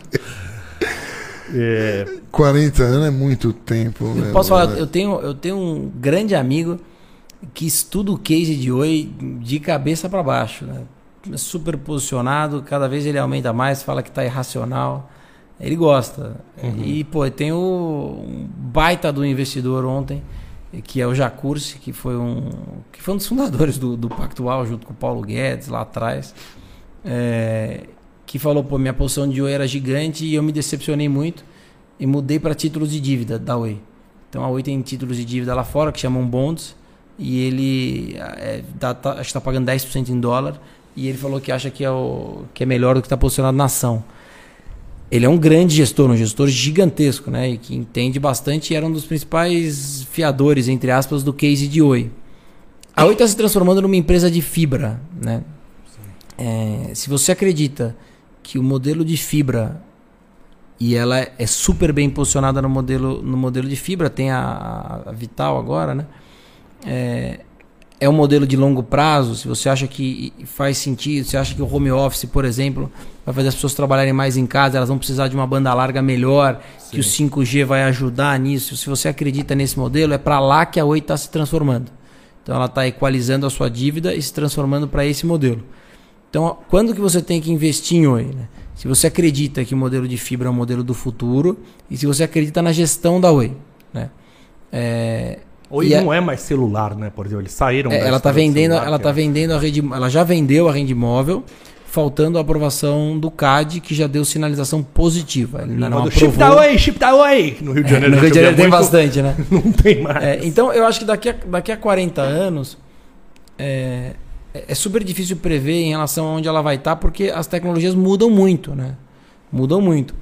É, 40 anos é muito tempo. né, Posso falar, eu tenho, eu tenho um grande amigo que estuda o case de Oi de cabeça para baixo, né? Super posicionado, cada vez ele aumenta mais, fala que tá irracional. Ele gosta. E, pô, tem o um baita do investidor ontem, que é o Jacursi, que foi um, que foi um dos fundadores do, do Pactual, junto com o Paulo Guedes lá atrás. É, que falou, pô, minha posição de Oi era gigante e eu me decepcionei muito e mudei para títulos de dívida da Oi. Então a Oi tem títulos de dívida lá fora que chamam bonds e ele é, dá- tá- acho que está pagando 10% em dólar e ele falou que acha que é, o, que é melhor do que está posicionado na ação. Ele é um grande gestor, um gestor gigantesco, né? E que entende bastante e era um dos principais fiadores, entre aspas, do case de Oi. A Oi está se transformando numa empresa de fibra, né? É, se você acredita que o modelo de fibra e ela é super bem posicionada no modelo, no modelo de fibra, tem a, a Vital agora, né? É, é um modelo de longo prazo. Se você acha que faz sentido, se acha que o home office, por exemplo, vai fazer as pessoas trabalharem mais em casa, elas vão precisar de uma banda larga melhor, que o 5G vai ajudar nisso. Se você acredita nesse modelo, é para lá que a Oi está se transformando. Então ela está equalizando a sua dívida e se transformando para esse modelo. Então, quando que você tem que investir em Oi? né? Se você acredita que o modelo de fibra é o modelo do futuro e se você acredita na gestão da Oi. Né? É, E a- não é mais celular, né? Por exemplo, eles saíram. é, ela está vendendo, celular, ela tá é- vendendo a rede, ela já vendeu a rede móvel, faltando a aprovação do CAD que já deu sinalização positiva. Ele não do chip da aprovou. Oi, chip da Oi! No Rio de É, Janeiro, no Rio de Janeiro tem muito, bastante, né? [LAUGHS] Não tem mais. É, então eu acho que daqui a, daqui a 40 anos é, é super difícil prever em relação a onde ela vai estar, porque as tecnologias mudam muito, né? Mudam muito.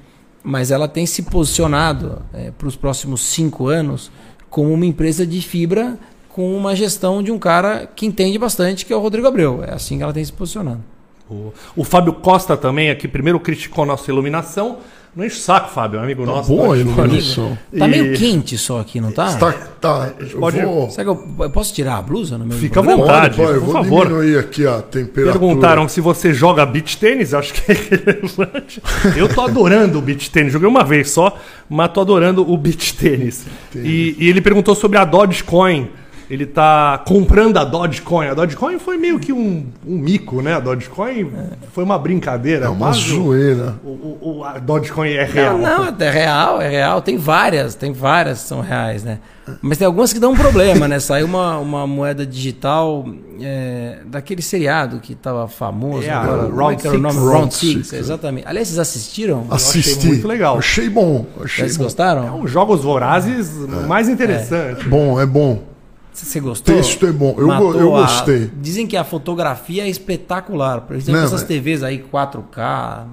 Mas ela tem se posicionado para os próximos cinco anos como uma empresa de fibra com uma gestão de um cara que entende bastante, que é o Rodrigo Abreu. É assim que ela tem se posicionado. O, o Fábio Costa também aqui, primeiro criticou nossa iluminação. Não enche o saco, Fábio, amigo nosso. boa tá a de fone. iluminação. Tá meio quente só aqui, não tá? Tá, tá. Eu pode- vou, Será que eu, eu posso tirar a blusa no meu Fica à vontade. pode, pode, eu por vou favor. diminuir aqui a temperatura. Perguntaram se você joga beach tênis, acho que é relevante. Eu tô adorando o beach tênis, joguei uma vez só, mas tô adorando o beach tênis. E, e ele perguntou sobre a Dogecoin. Ele tá comprando a Dogecoin. A Dogecoin foi meio que um, um mico, né? A Dogecoin foi uma brincadeira. É uma zoeira. o, o- o- a Dogecoin é real. Não, não, é real, é real. Tem várias, tem várias que são reais, né? Mas tem algumas que dão um problema, né? Saiu uma, uma moeda digital é, daquele seriado que tava famoso É, agora. Round é que era o Six. nome? Round Round Six, Six, exatamente. Aliás, vocês assistiram? Assisti. muito legal. Achei bom. Achei Vocês bom. gostaram? É um jogos vorazes mais interessante. Bom, é bom. Você gostou? texto é bom. Eu, Matou eu a- gostei. Dizem que a fotografia é espetacular. Por exemplo, Não, essas mas- TVs aí 4K.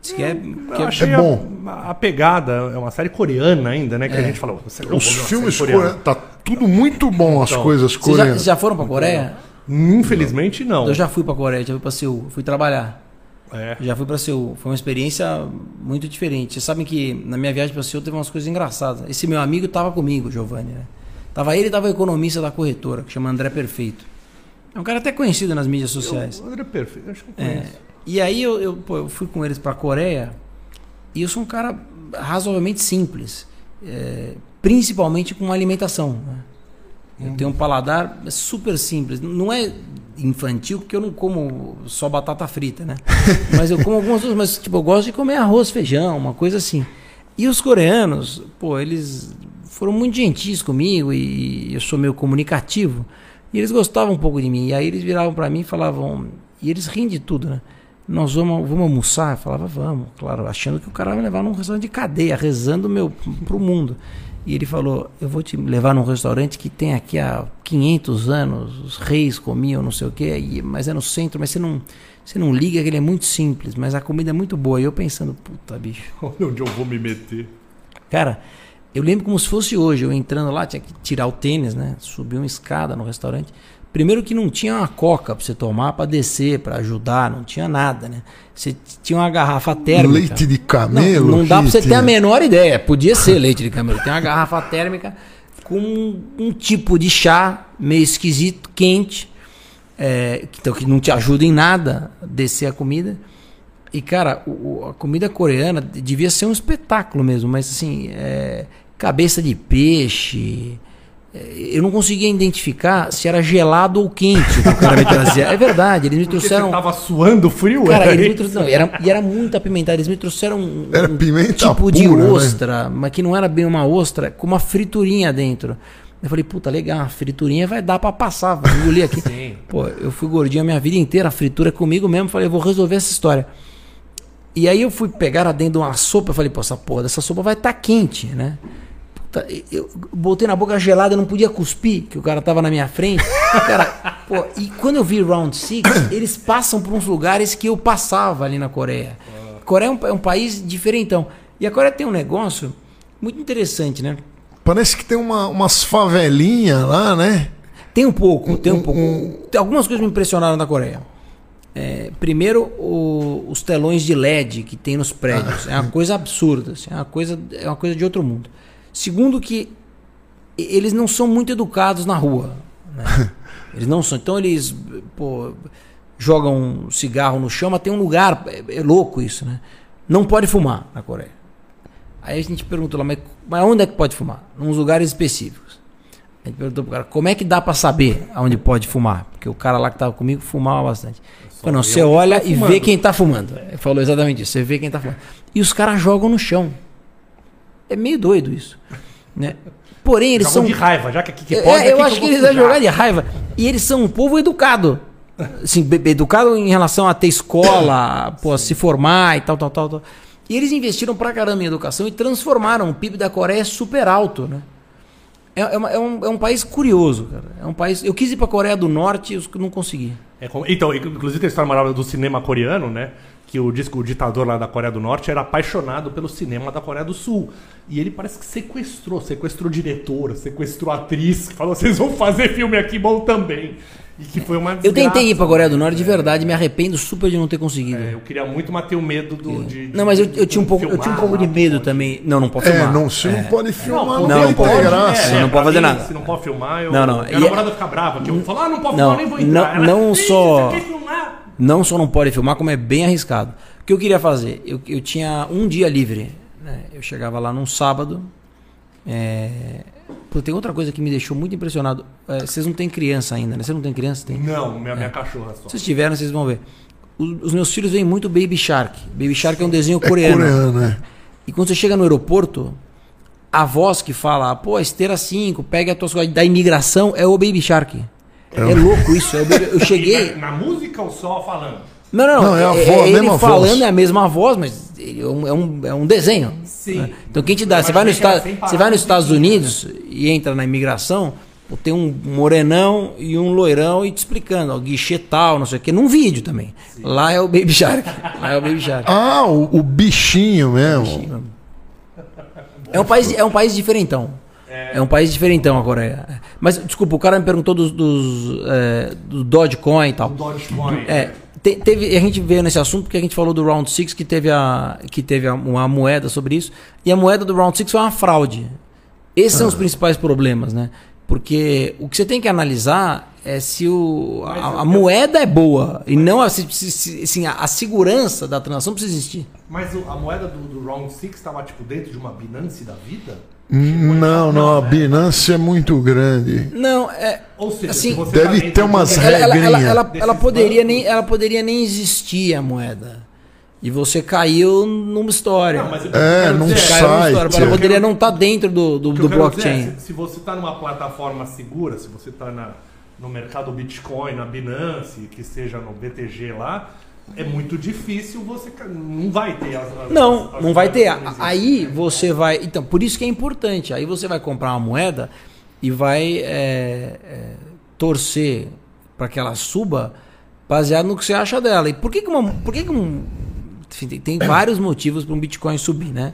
Diz que é, que Eu é- achei é bom. A, a pegada, é uma série coreana ainda, né? Que a gente falou. Os filmes coreanos. Tá tudo muito bom, as Então, coisas Vocês já, coreanas. já foram pra Coreia? Infelizmente, não. Eu já fui pra Coreia, já fui pra Seul, fui trabalhar. É. Já fui pra Seul. Foi uma experiência muito diferente. Vocês sabem que na minha viagem pra Seul teve umas coisas engraçadas. Esse meu amigo tava comigo, Giovanni, né? Tava ele e tava o economista da corretora, que chama André Perfeito. É um cara até conhecido nas mídias sociais. O André é perfeito, acho que eu É, conheço. e aí eu, eu, pô, eu fui com eles pra Coreia e eu sou um cara razoavelmente simples, é, principalmente com alimentação. né? Eu tenho um paladar super simples. Não é infantil, porque eu não como só batata frita, né? [LAUGHS] mas eu como algumas coisas, mas tipo, eu gosto de comer arroz, feijão, uma coisa assim. E os coreanos, pô, eles foram muito gentis comigo e eu sou meio comunicativo. E eles gostavam um pouco de mim. E aí eles viravam pra mim e falavam. E eles riem de tudo, né? Nós vamos, vamos almoçar? Eu falava, vamos, claro, achando que o cara vai me levar num restaurante de cadeia, rezando meu, pro mundo. E ele falou: Eu vou te levar num restaurante que tem aqui há 500 anos, os reis comiam, não sei o quê, e- mas é no centro, mas você não, você não liga que ele é muito simples, mas a comida é muito boa. E eu pensando: Puta, bicho. [LAUGHS] Olha onde eu vou me meter. Cara, eu lembro como se fosse hoje, eu entrando lá, tinha que tirar o tênis, né? Subir uma escada no restaurante. Primeiro que não tinha uma coca pra você tomar pra descer, pra ajudar, não tinha nada, né? Você tinha uma garrafa térmica. Leite de Não, camelo. não dá pra que você ter a menor ideia. Podia ser leite de camelo. Tem uma garrafa térmica com um tipo de chá meio esquisito, quente, é, então, que não te ajuda em nada a descer a comida. E, cara, o- a comida coreana devia ser um espetáculo mesmo, mas assim, é, cabeça de peixe. é, Eu não conseguia identificar se era gelado ou quente o que o cara me trazia. É verdade, eles me Porque trouxeram. você tava suando frio, Cara, era eles me trouxeram. Não, era, e era muito apimentado. Eles me trouxeram um, Era um pimenta tipo de pura, né? ostra, mas que não era bem uma ostra, com uma friturinha dentro. Eu falei, puta, legal, a friturinha vai dar pra passar, vai engolir aqui. Sim. Pô, eu fui gordinho a minha vida inteira, a fritura é comigo mesmo. Falei, eu vou resolver essa história. E aí eu fui pegar dentro de uma sopa, eu falei, pô, essa porra dessa sopa vai estar quente, né? Puta, eu botei na boca gelada, eu não podia cuspir, que o cara tava na minha frente. [LAUGHS] Cara, pô, e quando eu vi Round Six, eles passam por uns lugares que eu passava ali na Coreia. Coreia é um, é um país diferentão. E a Coreia tem um negócio muito interessante, né? Parece que tem uma, umas favelinhas lá, né? Tem um pouco, tem um pouco. Algumas coisas me impressionaram na Coreia. É, primeiro, o- os telões de LED que tem nos prédios. É uma coisa absurda. assim, é, uma coisa, é uma coisa de outro mundo. Segundo, que eles não são muito educados na rua. né? [LAUGHS] Eles não são. Então, eles pô, jogam um cigarro no chão, mas tem um lugar. É, é louco isso, né? Não pode fumar na Coreia. Aí a gente perguntou lá, mas, mas onde é que pode fumar? Nos lugares específicos. A gente perguntou pro cara, como é que dá pra saber aonde pode fumar? Porque o cara lá que tava comigo fumava bastante. Falei, não, você olha tá e vê quem tá fumando. Ele falou exatamente isso, você vê quem tá fumando. E os caras jogam no chão. É meio doido isso. Né? Porém, eles Jogam são. de raiva, já que aqui que É, pode. eu aqui acho que eu eles vão jogar de raiva. E eles são um povo educado. Assim, educado em relação a ter escola, [COUGHS] pô, se formar e tal, tal, tal, tal. E eles investiram pra caramba em educação e transformaram o PIB da Coreia super alto, né? É, é uma- é um, é um país curioso, cara. É um país. Eu quis ir pra Coreia do Norte e não consegui. É então, inclusive tem a história maravilhosa do cinema coreano, né? Que o, disco, o ditador lá da Coreia do Norte era apaixonado pelo cinema da Coreia do Sul. E ele parece que sequestrou, sequestrou diretora, sequestrou atriz, que falou: vocês vão fazer filme aqui bom também. E que foi uma Eu desgraça. tentei ir pra Coreia do Norte de verdade, me arrependo super de não ter conseguido. É, eu queria muito, mas tenho medo do, de, Não, mas eu, de- eu tinha um de pouco, eu tinha um filmar pouco de medo pode- também. Não, não pode É, filmar. não, você não pode filmar, não, não vai pode, é, graça. Você não pode fazer mim, nada. Se não pode filmar, eu. Não, não, Minha e- namorada fica brava, que eu falo, ah, não pode Não, filmar, nem vou entrar. não- não "Ih, só- você quer filmar?" Não só não pode filmar, como é bem arriscado. O que eu queria fazer? Eu, eu tinha um dia livre. né? Eu chegava lá num sábado. É... Pô, tem outra coisa que me deixou muito impressionado. É, vocês não têm criança ainda, né? Vocês não têm criança? Tem? Não, minha, minha cachorra só. Se vocês tiverem, vocês vão ver. Os, os meus filhos veem muito Baby Shark. Baby Shark é um desenho coreano. Coreano, né? E quando você chega no aeroporto, a voz que fala, pô, esteira 5, pegue a tua da imigração, é o Baby Shark. É, louco isso. é o Baby- Eu [LAUGHS] cheguei. Na, na música ou só falando? Não, não, não. É a voz, a ele mesma falando voz. é a mesma voz, mas é um, é um, é desenho. Sim. Então quem te dá? Eu Você vai, que parar você vai nos de Estados. Unidos e entra na imigração, tem um morenão e um loirão e te explicando, ó, guichê tal, não sei o quê, num vídeo também. Lá é o Baby Shark. Lá é o Baby Shark. [LAUGHS] Ah, o, o bichinho mesmo. É um país, é um país diferentão. É um país diferentão a Coreia. Mas, desculpa, o cara me perguntou dos, dos, é, do Dogecoin e tal. Dogecoin. É, te- teve, a gente veio nesse assunto porque a gente falou do Round 6 que teve, a, que teve a- uma moeda sobre isso. E a moeda do Round 6 foi uma fraude. Esses são os principais problemas, né? Porque o que você tem que analisar é se o, a, a moeda é boa e não a, se, se- assim, a, a segurança da transação precisa existir. Mas a moeda do, do Round 6 estava tipo dentro de uma Binance da vida? Não, não, a Binance é muito grande. Não, é. Ou seja, Assim, se deve tá ter umas um- Ela, ela, ela, ela, poderia nem, ela poderia nem existir a moeda. E você caiu numa história. Não, mas eu É, num dizer, site. Caiu numa história. é. Ela poderia não estar dentro do, do, do quero blockchain. dizer é, se, se você está numa plataforma segura, se você está no mercado Bitcoin, na Binance, que seja no BTG lá, é muito difícil você. Não vai ter as. as- Não, as não vai ter. que existem. Aí você vai. Então, por isso que é importante. Aí você vai comprar uma moeda e vai é, é, torcer para que ela suba baseado no que você acha dela. E por que, que, uma, por que, que um. enfim, tem, tem vários motivos para um Bitcoin subir, né?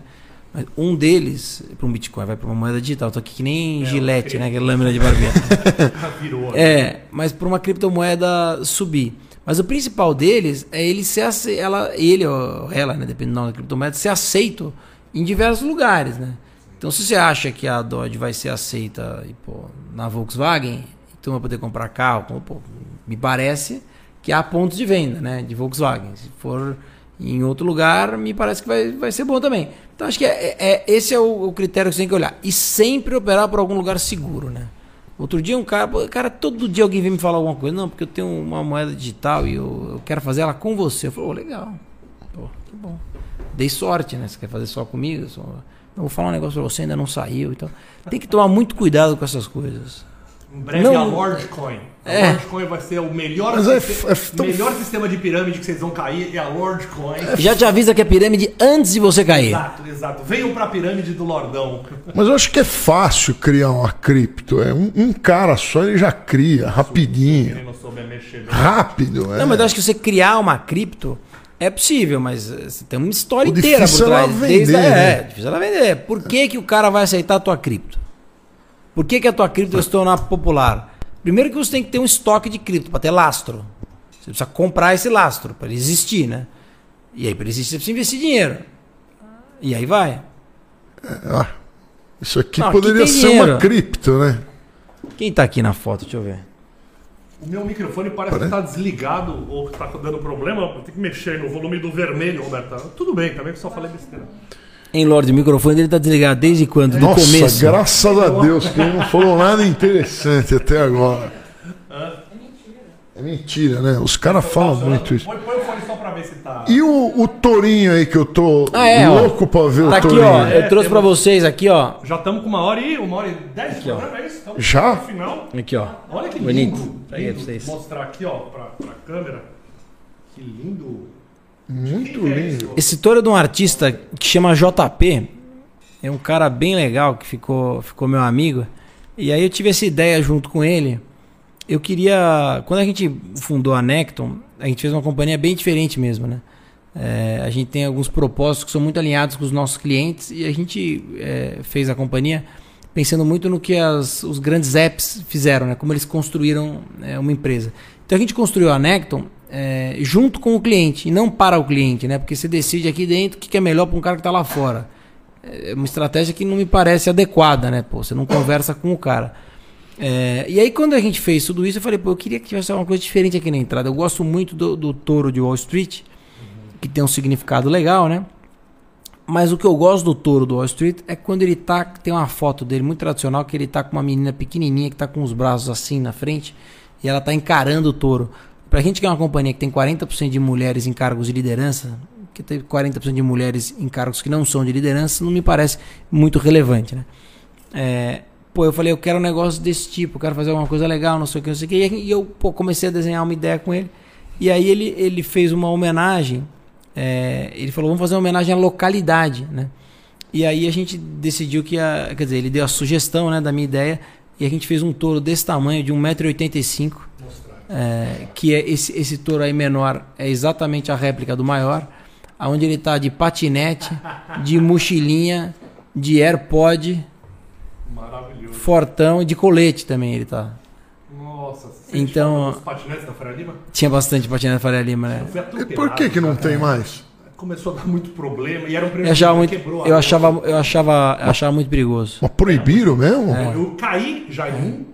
Mas um deles, para um Bitcoin, vai para uma moeda digital. Tô aqui que nem gilete, ok. né? Aquela lâmina de barbeiro. [LAUGHS] Virou. né? É, mas para uma criptomoeda subir. Mas o principal deles é ele ser ela, ele ou ela, né, dependendo da criptomoeda, ser aceito em diversos lugares, né? Então se você acha que a Dodge vai ser aceita pô, na Volkswagen, então vai poder comprar carro, pô, me parece que há pontos de venda, né, de Volkswagen. Se for em outro lugar, me parece que vai, vai ser bom também. Então acho que é, é- esse é o, o critério que você tem que olhar. E sempre operar por algum lugar seguro, né? Outro dia um cara, cara, todo dia alguém vem me falar alguma coisa, não, porque eu tenho uma moeda digital e eu, eu quero fazer ela com você. Eu falei, ô, legal. Pô, que bom. Dei sorte, né? Você quer fazer só comigo? Só... Vou falar um negócio pra você, ainda não saiu. Então, tem que tomar muito cuidado com essas coisas. Em breve Não- a Lordcoin. A É. Lordcoin vai ser o melhor, é siste- f- é tão- melhor sistema de pirâmide que vocês vão cair é a Lordcoin. Já te avisa que é pirâmide antes de você cair. Exato, exato. Venham pra pirâmide do Lordão. [LAUGHS] Mas eu acho que é fácil criar uma cripto. É um, um cara só ele já cria, rapidinho. Quem não souber mexer bem. Rápido, é. Não, mas eu acho que você criar uma cripto é possível, mas eh, você tem uma história O inteira por é ela trás. desde a- vender, né? É, difícil ela vender. Por que, que o cara vai aceitar a tua cripto? Por que, que a tua cripto vai se tornar popular? Primeiro que você tem que ter um estoque de cripto para ter lastro. Você precisa comprar esse lastro para ele existir, né? E aí, para ele existir, você precisa investir dinheiro. E aí vai. Ah, isso aqui Não, aqui poderia tem ser dinheiro. uma cripto, né? Quem tá aqui na foto? Deixa eu ver. O meu microfone parece que tá desligado ou tá dando problema. Tenho que mexer no volume do vermelho, Roberto. Tudo bem, também que só falei besteira. Hein, Lorde, o microfone dele tá desligado desde quando? Do Nossa, começo. graças a Deus que ele não falou nada interessante até agora. É mentira, né? Os caras falam muito isso. Põe, põe o fone só pra ver se tá. E o, o tourinho aí que eu tô Ah, é, ó. louco pra ver Tá o aqui, tourinho? ó. Eu trouxe pra vocês aqui, ó. Já estamos com uma hora e uma hora e dez Aqui, ó. programa, é isso? Estamos Já? no final. Aqui, ó. Olha que Bonito. lindo. Peguei lindo. vocês. Mostrar aqui, ó, pra, pra câmera. Que lindo. Muito lindo. Esse touro é de um artista que chama JP. É um cara bem legal que ficou, ficou meu amigo. E aí eu tive essa ideia junto com ele. Eu queria. Quando a gente fundou a Necton, a gente fez uma companhia bem diferente mesmo, né? É, a gente tem alguns propósitos que são muito alinhados com os nossos clientes e a gente é, fez a companhia pensando muito no que as- os grandes apps fizeram, né? Como eles construíram é, uma empresa. Então a gente construiu a Necton é, junto com o cliente e não para o cliente, né? Porque você decide aqui dentro o que é melhor para um cara que está lá fora. É uma estratégia que não me parece adequada, né? Pô, você não conversa com o cara. É, e aí, quando a gente fez tudo isso, eu falei, pô, eu queria que tivesse uma coisa diferente aqui na entrada. Eu gosto muito do, do touro de Wall Street, que tem um significado legal, né? Mas o que eu gosto do touro do Wall Street é quando ele tá. Tem uma foto dele muito tradicional, que ele tá com uma menina pequenininha que tá com os braços assim na frente e ela tá encarando o touro. Pra gente que é uma companhia que tem 40% de mulheres em cargos de liderança, que tem 40% de mulheres em cargos que não são de liderança, não me parece muito relevante, né? É, pô, eu falei, eu quero um negócio desse tipo, quero fazer alguma coisa legal, não sei o que, não sei o que. E eu pô, comecei a desenhar uma ideia com ele. E aí ele, ele fez uma homenagem. é, ele falou, vamos fazer uma homenagem à localidade, né? E aí a gente decidiu que ia, quer dizer, ele deu a sugestão, né, da minha ideia e a gente fez um touro desse tamanho, de 1,85m. É, que é esse, esse touro aí menor é exatamente a réplica do maior, aonde ele tá de patinete, de mochilinha, de AirPod, Maravilhoso. fortão e de colete também ele tá. Nossa, você Então- Os patinetes da Faria Lima? Tinha bastante patinete Faria Lima, né? E por que que não cara. tem mais? Começou a dar muito problema e era um Eu achava que muito, quebrou a eu achava, eu achava, achava muito perigoso. Mas proibiram mesmo? É. Eu caí já em um,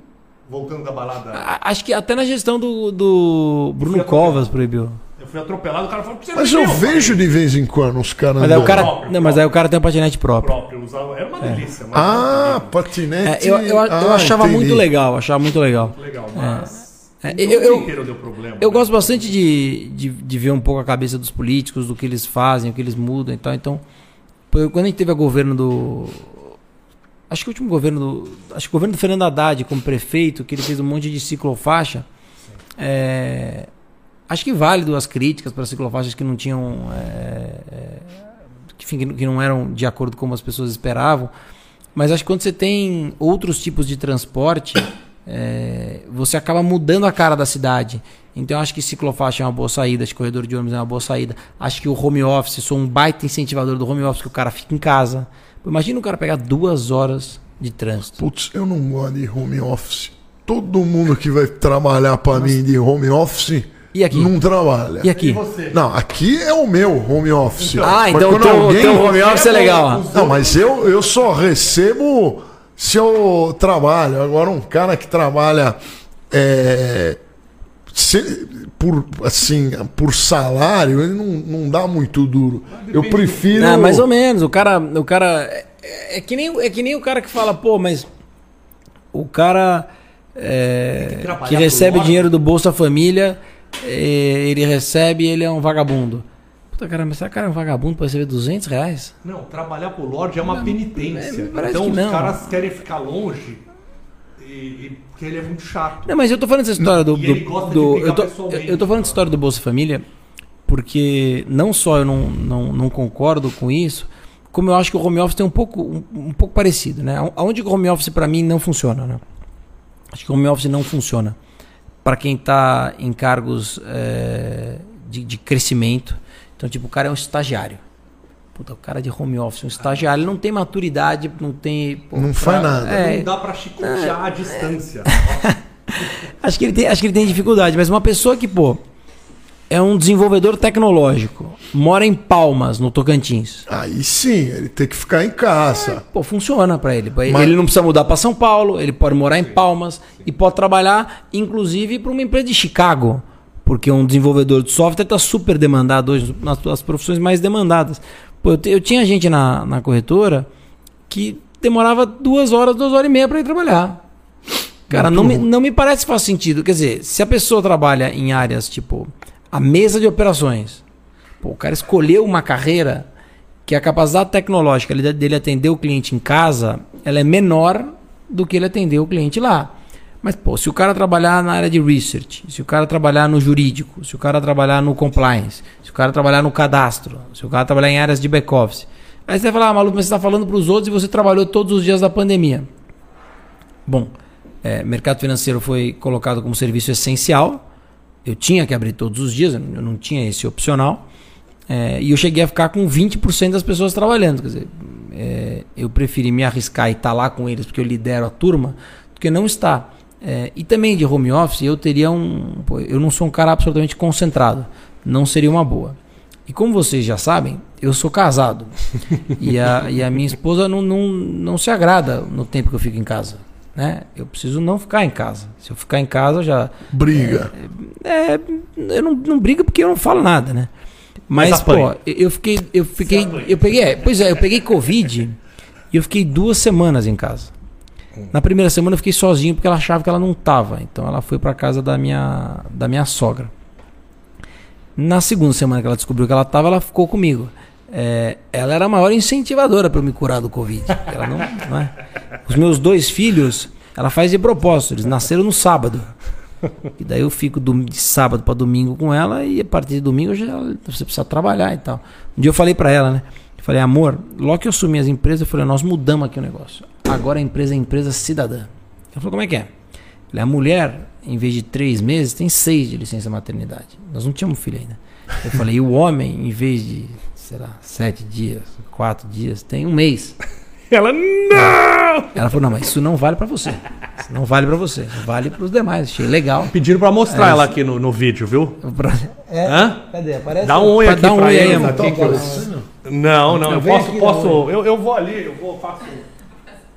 voltando da balada. A- Acho que até na gestão do, do Bruno Covas proibiu. Eu fui atropelado, o cara falou, "Por que você Mas eu deu?" vejo de vez em quando os caras Mas aí o andando. cara, Próprio, não, mas aí o cara tem um patinete próprio. próprio, usava, era uma delícia. Mas Ah, É, patinete. eu, eu, eu Ah, achava entendi. muito legal, achava muito legal. legal, mas É, eu- eu- problema. Eu né? gosto bastante de, de, de ver um pouco a cabeça dos políticos, do que eles fazem, o que eles mudam e tal. Então, quando a gente teve a governo do. Acho que o último governo do. Acho que o governo do Fernando Haddad como prefeito, que ele fez um monte de ciclofaixa. é, acho que válido as críticas para ciclofaixas que não tinham. é, é, que, enfim, que não- eram de acordo com como as pessoas esperavam. Mas acho que quando você tem outros tipos de transporte, é, você acaba mudando a cara da cidade. Então acho que ciclofaixa é uma boa saída, acho que corredor de ônibus é uma boa saída. Acho que o home office, sou um baita incentivador do home office, que o cara fica em casa. Imagina o cara pegar duas horas de trânsito. Putz, eu não gosto de home office. Todo mundo que vai trabalhar pra mim de home office E aqui? não trabalha. E aqui? E você? Não, aqui é o meu home office. Ah, Mas então o quando teu, alguém- teu home office é legal. ó. Não, mas eu, eu só recebo se eu trabalho. Agora, um cara que trabalha é, se- por, assim, por salário, ele não, não dá muito duro. Eu prefiro. Ah, mais ou menos. O cara, o cara é, é que nem, é que nem o cara que fala, pô, mas o cara é, que que recebe dinheiro do Bolsa Família, é, ele recebe, ele é um vagabundo. Puta cara, mas será que o cara é um vagabundo pra receber 200 reais? Não, trabalhar pro Lorde é uma penitência. é, parece então que os não. caras querem ficar longe porque ele é muito chato. Não, mas eu tô falando dessa história do. Do, do- eu, tô, eu tô falando dessa história do Bolsa Família porque não só eu não, não, não concordo com isso, como eu acho que o home office tem um pouco, um, um pouco parecido, né? Aonde o home office para mim não funciona, né? Acho que o home office não funciona para quem tá em cargos é, de, de crescimento. Então, tipo, o cara é um estagiário. Puta, o cara de home office, um estagiário, ele não tem maturidade, não tem. pô, Não pra- faz nada. É, Não dá pra chicotear à distância. [LAUGHS] Acho que ele tem, acho que ele tem dificuldade, mas uma pessoa que, pô, é um desenvolvedor tecnológico, mora em Palmas, no Tocantins. Aí sim, ele tem que ficar em casa. Pô, funciona pra ele. Mas- Ele não precisa mudar pra São Paulo, ele pode morar em Palmas e pode trabalhar, inclusive, para uma empresa de Chicago. Porque um desenvolvedor de software está super demandado hoje, nas, nas profissões mais demandadas. Pô, eu, eu tinha gente na, na corretora que demorava duas horas, duas horas e meia para ir trabalhar. Cara, não me, não me parece que faz sentido. Quer dizer, se a pessoa trabalha em áreas tipo a mesa de operações, pô, o cara escolheu uma carreira que a capacidade tecnológica dele atender o cliente em casa, ela é menor do que ele atender o cliente lá. Mas, pô, se o cara trabalhar na área de research, se o cara trabalhar no jurídico, se o cara trabalhar no compliance, se o cara trabalhar no cadastro, se o cara trabalhar em áreas de back-office, aí você vai falar, ah, maluco, mas você está falando para os outros e você trabalhou todos os dias da pandemia. Bom, é, mercado financeiro foi colocado como serviço essencial. Eu tinha que abrir todos os dias, eu não- tinha esse opcional. É, e eu cheguei a ficar com 20% das pessoas trabalhando. Quer dizer, é, eu preferi me arriscar e estar lá com eles porque eu lidero a turma do que não estar. É, e também de home office, eu teria um. pô, eu não sou um cara absolutamente concentrado. Não seria uma boa. E como vocês já sabem, eu sou casado. e, a, e a minha esposa não, não, não se agrada no tempo que eu fico em casa. Né? Eu preciso não ficar em casa. Se eu ficar em casa, já. Briga. É, eu não, não brigo porque eu não falo nada, né? Mas, Mas pô, eu fiquei. Eu fiquei. Eu peguei. é, pois é, eu peguei Covid e eu fiquei duas semanas em casa. Na primeira semana eu fiquei sozinho porque ela achava que ela não tava. Então ela foi pra casa da minha, da minha sogra. Na segunda semana que ela descobriu que ela tava, ela ficou comigo. É, ela era a maior incentivadora para eu me curar do Covid. Ela não, [LAUGHS] não é? Os meus dois filhos, ela faz de propósito, eles nasceram no sábado. E daí eu fico do- de sábado para domingo com ela e a partir de domingo já, você precisa trabalhar e tal. Um dia eu falei para ela, né? Falei, amor, logo que eu assumi as empresas, eu falei, nós mudamos aqui o negócio. Agora a empresa é empresa cidadã. Ela falou, como é que é? Eu a mulher, em vez de três meses, tem seis de licença maternidade. Nós não tínhamos filho ainda. Eu falei, e o homem, em vez de, sei lá, sete dias, quatro dias, tem um mês. [LAUGHS] Ela, não! Ela falou, não, mas isso não vale pra você. Isso não vale pra você. Vale pros demais. Achei legal. Pediram pra mostrar É, ela aqui no, no vídeo, viu? Pra- É, Hã? Cadê? Aparece? Dá um oi aqui Dá um pra oi aí, amor. aqui, que eu- Não, não, eu Vem posso, posso. Eu, eu vou ali, eu vou, faço.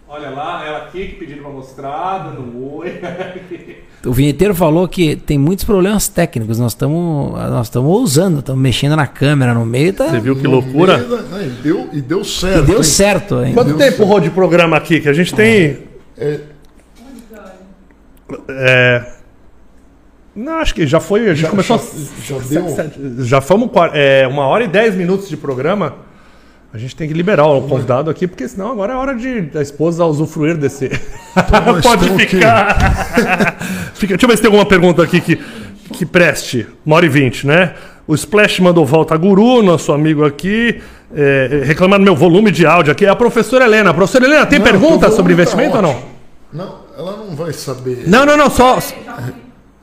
Olha lá, ela aqui que pediram pra mostrar, dando um oi. O vinheteiro falou que tem muitos problemas técnicos. Nós estamos nós estamos ousando, estamos mexendo na câmera no meio. Tá... Você viu que loucura? E, deu, e deu certo. Deu hein? certo, hein? Quanto tempo rodou de programa aqui? Que a gente tem. É, É. Não, acho que já foi. A gente Já- começou. já- já deu? [LAUGHS] já fomos é, uma hora e dez minutos de programa. A gente tem que liberar o convidado aqui, porque senão agora é hora de da esposa usufruir desse. nós [LAUGHS] Pode ficar. [LAUGHS] Fica- Deixa eu ver se tem alguma pergunta aqui que, que preste. Uma hora e vinte, né? O Splash mandou volta a Guru, nosso amigo aqui, é, reclamando meu volume de áudio aqui. É a professora Helena. Professora Helena, tem Não, pergunta teu sobre tá investimento ou não? Não, ela não vai saber. Não, não, não, só.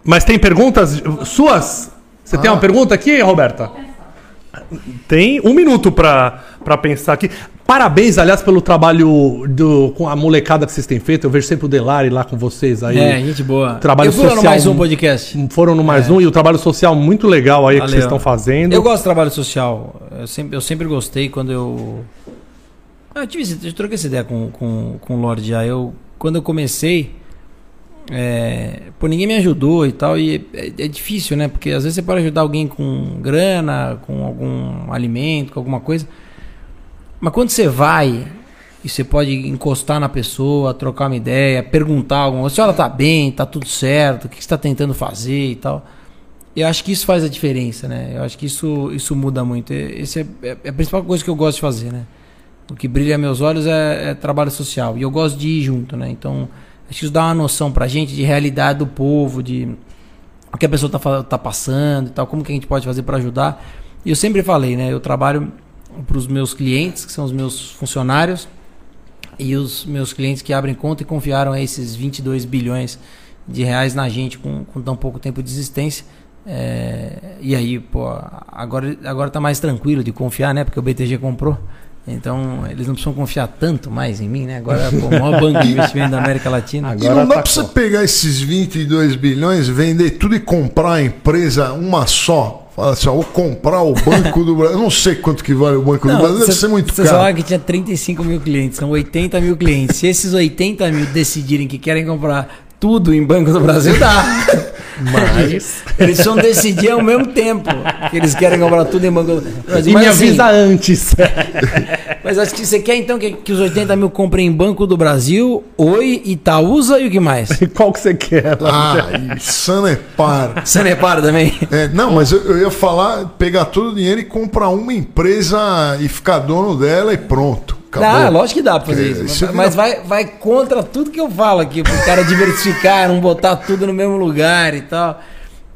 Mas tem perguntas suas? Você tem Ah. uma pergunta aqui, Roberta? Tem um minuto pra pra pensar aqui. Parabéns, aliás, pelo trabalho do, com a molecada que vocês têm feito. Eu vejo sempre o Delari lá com vocês aí. É, gente boa. Trabalho eu fui lá no social. mais um podcast. Foram no mais um e o trabalho social muito legal aí que Valeu. vocês estão fazendo. Eu gosto de trabalho social. Eu sempre, eu sempre gostei quando eu. Ah, Eu tive eu troquei essa ideia com, com, com o Lorde já. Eu, quando eu comecei, é, pô, ninguém me ajudou e tal. E é, é difícil, né? Porque às vezes você pode ajudar alguém com grana, com algum alimento, com alguma coisa. Mas quando você vai e você pode encostar na pessoa, trocar uma ideia, perguntar alguma coisa, se ela tá bem, tá tudo certo, o que você está tentando fazer e tal. Eu acho que isso faz a diferença, né? Eu acho que isso, isso muda muito. Esse é, é- é a principal coisa que eu gosto de fazer, né? O que brilha meus olhos é, é trabalho social. E eu gosto de ir junto, né? Então, acho que isso dá uma noção pra gente de realidade do povo, de o que a pessoa tá, tá passando e tal, como que a gente pode fazer para ajudar. E eu sempre falei, né? Eu trabalho para os meus clientes, que são os meus funcionários, e os meus clientes que abrem conta e confiaram esses 22 bilhões de reais na gente com, com tão pouco tempo de existência. É, e aí, pô, agora, agora tá mais tranquilo de confiar, né? Porque o BTG comprou. Então, eles não precisam confiar tanto mais em mim, né? Agora, pô, o maior [LAUGHS] banco de investimento da América Latina. E não dá pra você pegar esses 22 bilhões, vender tudo e comprar a empresa uma só. Fala assim, ó, vou comprar o Banco do Brasil. Eu não sei quanto que vale o Banco do Brasil, deve ser muito Vocês caro. falaram que tinha 35 mil clientes, são 80 mil clientes. Se esses 80 mil decidirem que querem comprar tudo em Banco do Brasil, dá. [LAUGHS] Mas. Eles precisam decidir ao mesmo tempo que eles querem comprar tudo em Banco do Brasil. E Mas, me assim, avisa antes. [LAUGHS] mas acho que você quer então que, que os 80 mil comprem em Banco do Brasil, Oi, Itaúsa e o que mais? [LAUGHS] Qual que você quer? Ah, e Sanepar. Sanepar também. É, não, mas eu, eu ia falar, pegar todo o dinheiro e comprar uma empresa e ficar dono dela e pronto. Acabou. Dá, lógico que dá pra fazer isso. isso Mas vai, vai contra tudo que eu falo aqui, pro cara diversificar, não botar tudo no mesmo lugar e tal.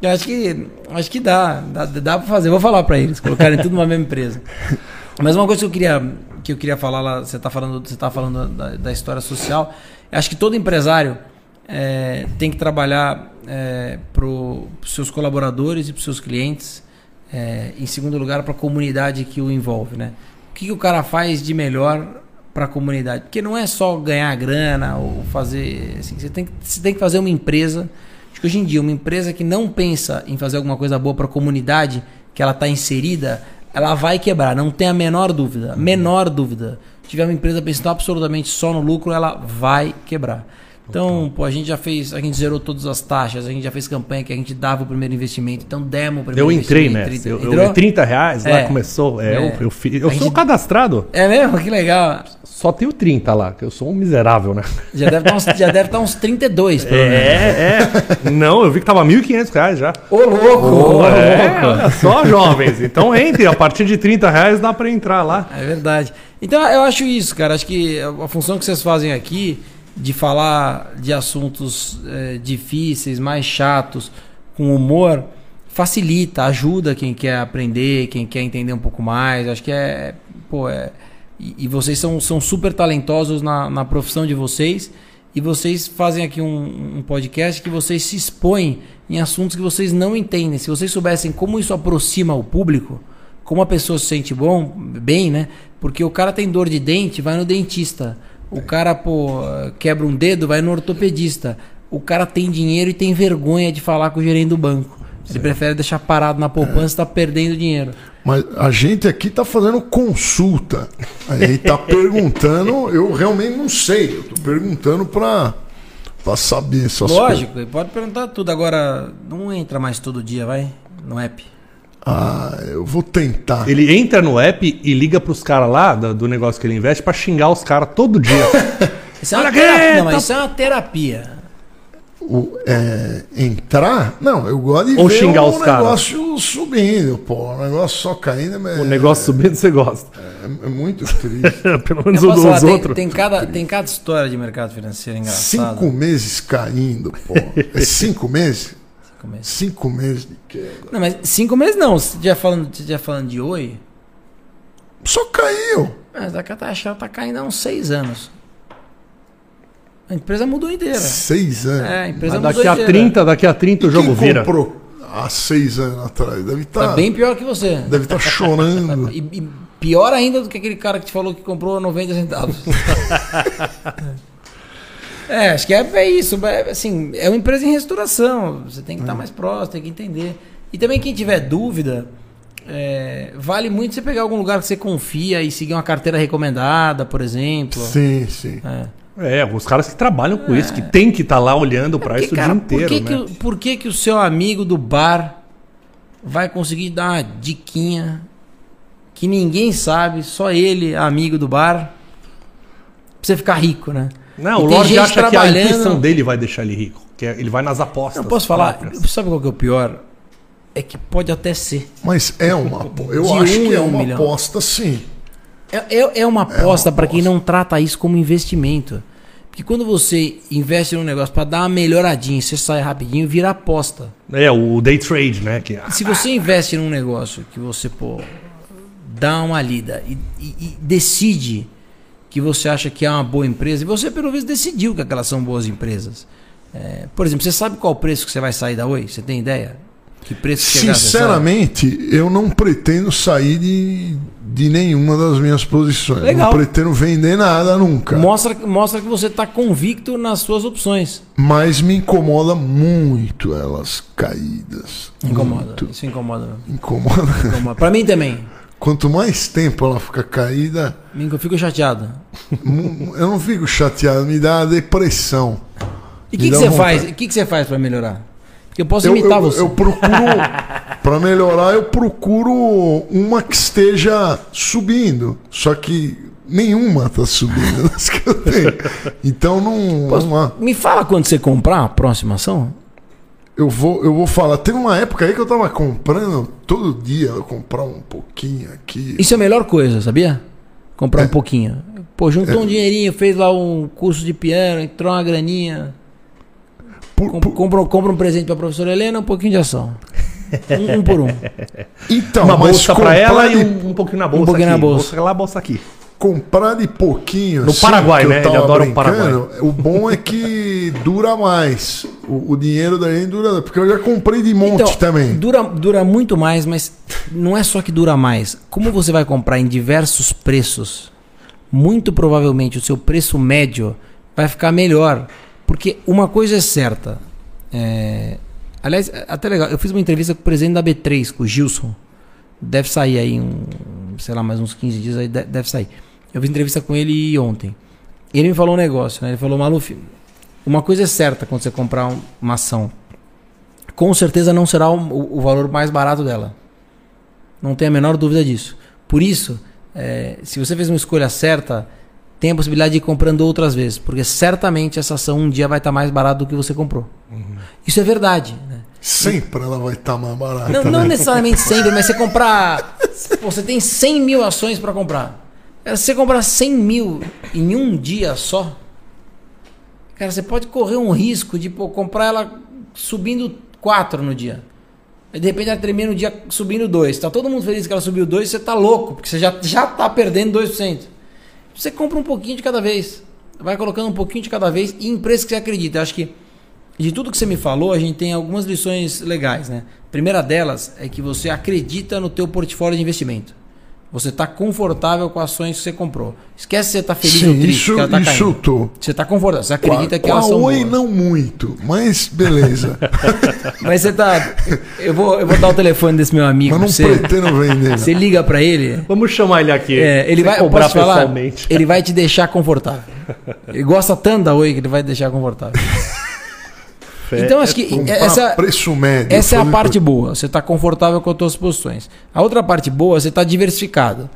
Eu acho que, acho que dá, dá, dá pra fazer. Vou falar pra eles, colocarem tudo numa mesma empresa. Mas uma coisa que eu queria, que eu queria falar lá, você tá falando, você tá falando da, da história social. Eu acho que todo empresário é, tem que trabalhar é, para os seus colaboradores e para os seus clientes. é, em segundo lugar, para a comunidade que o envolve, né? O que, que o cara faz de melhor para a comunidade? Porque não é só ganhar grana ou fazer. Assim, você, tem que, você tem que fazer uma empresa. Acho que hoje em dia, uma empresa que não pensa em fazer alguma coisa boa para a comunidade que ela está inserida, ela vai quebrar, não tem a menor dúvida. Menor dúvida. Se tiver uma empresa pensando absolutamente só no lucro, ela vai quebrar. Então, pô, a gente já fez, a gente zerou todas as taxas, a gente já fez campanha que a gente dava o primeiro investimento, então demos o primeiro Eu entrei. Eu, Entrou? eu, 30 reais lá É. começou. É, É. Eu, eu, eu sou gente- cadastrado. É mesmo? Que legal. Só tenho 30 lá, que eu sou um miserável, né? Já deve estar uns, já deve estar uns 32, pelo menos. É, é. Não, eu vi que tava 1.500 reais já. Ô, louco! ô, é, louco. só, jovens. Então entre, a partir de 30 reais dá pra entrar lá. É verdade. Então eu acho isso, cara. Acho que a função que vocês fazem aqui de falar de assuntos eh, difíceis, mais chatos, com humor, facilita, ajuda quem quer aprender, quem quer entender um pouco mais. Acho que é. Pô, é. E, e vocês são, são super talentosos na, na profissão de vocês. E vocês fazem aqui um, um podcast que vocês se expõem em assuntos que vocês não entendem. Se vocês soubessem como isso aproxima o público, como a pessoa se sente bom, bem, né? Porque o cara tem dor de dente, vai no dentista. O cara, pô, quebra um dedo, vai no ortopedista. O cara tem dinheiro e tem vergonha de falar com o gerente do banco. Ele prefere deixar parado na poupança e tá perdendo dinheiro. Mas a gente aqui tá fazendo consulta. A gente tá perguntando, eu realmente não sei. Eu tô perguntando pra, pra saber essas Lógico, coisas. ele pode perguntar tudo. Agora, não entra mais todo dia, vai? No app. Ah, eu vou tentar. Ele entra no app e liga pros caras lá do, do negócio que ele investe pra xingar os caras todo dia. [LAUGHS] Isso é uma terapia. Não, mas isso é uma terapia. O- é, entrar? Não, eu gosto de Ou ver xingar o os caras. negócio subindo, pô. O negócio só caindo é, o negócio subindo você gosta. é, é muito triste. [LAUGHS] Pelo menos Eu o posso dos falar, tem, outros. tem cada, tem cada história de mercado financeiro engraçada. cinco meses caindo, pô. É cinco meses? Cinco meses. Cinco meses de queda. Não, mas cinco meses não. Você já falando, você já falando de oi, Só caiu. mas a taxa tá caindo há uns seis anos. A empresa mudou inteira. Seis anos. É, a empresa Mas mudou daqui a inteira. 30, daqui a 30 o jogo Quem vira. comprou há seis anos atrás? Deve estar Tá bem pior que você. deve tá chorando. [LAUGHS] E, e pior ainda do que aquele cara que te falou que comprou 90 centavos. [LAUGHS] é, acho que é, é isso. É, assim, é uma empresa em restauração. Você tem que estar mais próximo, tem que entender. E também quem tiver dúvida, é, vale muito você pegar algum lugar que você confia e seguir uma carteira recomendada, por exemplo. Sim, sim. É. É, os caras que trabalham com isso, que tem que estar lá olhando pra Porque, isso cara, o dia inteiro, por que, né? que, o- por que, que o seu amigo do bar vai conseguir dar uma diquinha que ninguém sabe, só ele, amigo do bar, pra você ficar rico, né? Não, E o Lorde acha que a intuição dele vai deixar ele rico. Que é- ele vai nas apostas. Não posso falar, próprias. sabe qual que é o pior? É que pode até ser. Mas é uma aposta. Eu De acho um que é um uma milhão. aposta, sim. É, é, é uma aposta uma para quem não trata isso como investimento. Porque quando você investe num negócio para dar uma melhoradinha, você sai rapidinho, vira aposta. É, o day trade, né? Que, Se você investe num negócio que você, pô, dá uma lida e, e- e decide que você acha que é uma boa empresa, e você, pelo visto, decidiu que aquelas são boas empresas. É, por exemplo, você sabe qual preço que você vai sair da Oi? Você tem ideia? Que preço que chegar? Sinceramente, eu não pretendo sair de, de nenhuma das minhas posições. Legal. Não pretendo vender nada nunca. Mostra, mostra que você está convicto nas suas opções. Mas me incomoda muito elas caídas. Incomoda. Muito. Isso incomoda. Incomoda. incomoda. Pra mim também. Quanto mais tempo ela fica caída, Eu fico chateado. eu não fico chateado, me dá depressão. E o que, que você faz? O que, que você faz para melhorar? Porque eu posso Eu, imitar eu, você. eu procuro, [LAUGHS] para melhorar, eu procuro uma que esteja subindo. Só que nenhuma tá subindo [LAUGHS] das que eu tenho. Então não. Posso- não há. Me fala quando você comprar a próxima ação. Eu vou, eu vou falar. Teve uma época aí que eu tava comprando todo dia, eu comprar um pouquinho aqui. Isso é a melhor coisa, sabia? Comprar É. um pouquinho. Pô, juntou um dinheirinho, fez lá um curso de piano, entrou uma graninha. Por- Com- por- compra, compra um presente pra professora Helena, um pouquinho de ação. Um, um por um. [LAUGHS] então, uma bolsa pra ela e um, um pouquinho na bolsa pouquinho aqui. na bolsa. lá, bolsa aqui. Comprar de pouquinho. No assim, Paraguai, né? Ele adora o brincando, O bom é que [LAUGHS] dura mais. O, o dinheiro da gente dura. Porque eu já comprei de monte Então, também. Dura, dura muito mais, mas não é só que dura mais. Como você vai comprar em diversos preços, muito provavelmente o seu preço médio vai ficar melhor. Porque uma coisa é certa. é, Aliás, é até legal. Eu fiz uma entrevista com o presidente da B3, com o Gilson. Deve sair aí, um, sei lá, mais uns 15 dias aí, de- deve sair. Eu fiz entrevista com ele ontem. Ele me falou um negócio, né? Ele falou, Maluf, uma coisa é certa quando você comprar um- uma ação com certeza não será o, o- valor mais barato dela. Não tem a menor dúvida disso. Por isso, é, se você fez uma escolha certa, tem a possibilidade de ir comprando outras vezes, porque certamente essa ação um dia vai estar mais barata do que você comprou. Isso é verdade. né? Sempre ela vai estar mais barata. Não, não né? necessariamente sempre, mas você comprar. [LAUGHS] Você tem 100 mil ações para comprar. Cara, se você comprar 100 mil em um dia só, cara, você pode correr um risco de pô, comprar ela subindo 4 no dia. Aí de repente ela termina no dia subindo 2. Tá todo mundo feliz que ela subiu 2, você tá louco, porque você já, já tá perdendo 2%. Você compra um pouquinho de cada vez. vai colocando um pouquinho de cada vez e em que você acredita. Eu acho que de tudo que você me falou, a gente tem algumas lições legais, né? A primeira delas é que você acredita no teu portfólio de investimento. Você está confortável com ações que você comprou. Esquece se você está feliz Sim, ou triste. isso, que ela tá isso eu caindo. tô. Você está confortável. Você acredita Com que a elas são Oi boas. não muito, mas beleza. [LAUGHS] Mas você tá. Eu vou, eu vou dar o telefone desse meu amigo. mas não você, pretendo vender. você liga para ele. Vamos chamar ele aqui. É, ele vai cobrar falar, pessoalmente. Ele vai te deixar confortável. Ele gosta tanto da Oi que ele vai te deixar confortável. [LAUGHS] Fé. Então acho que Comprar essa, preço médio. essa é a parte boa. Você está confortável com as suas posições. A outra parte boa, você está diversificado.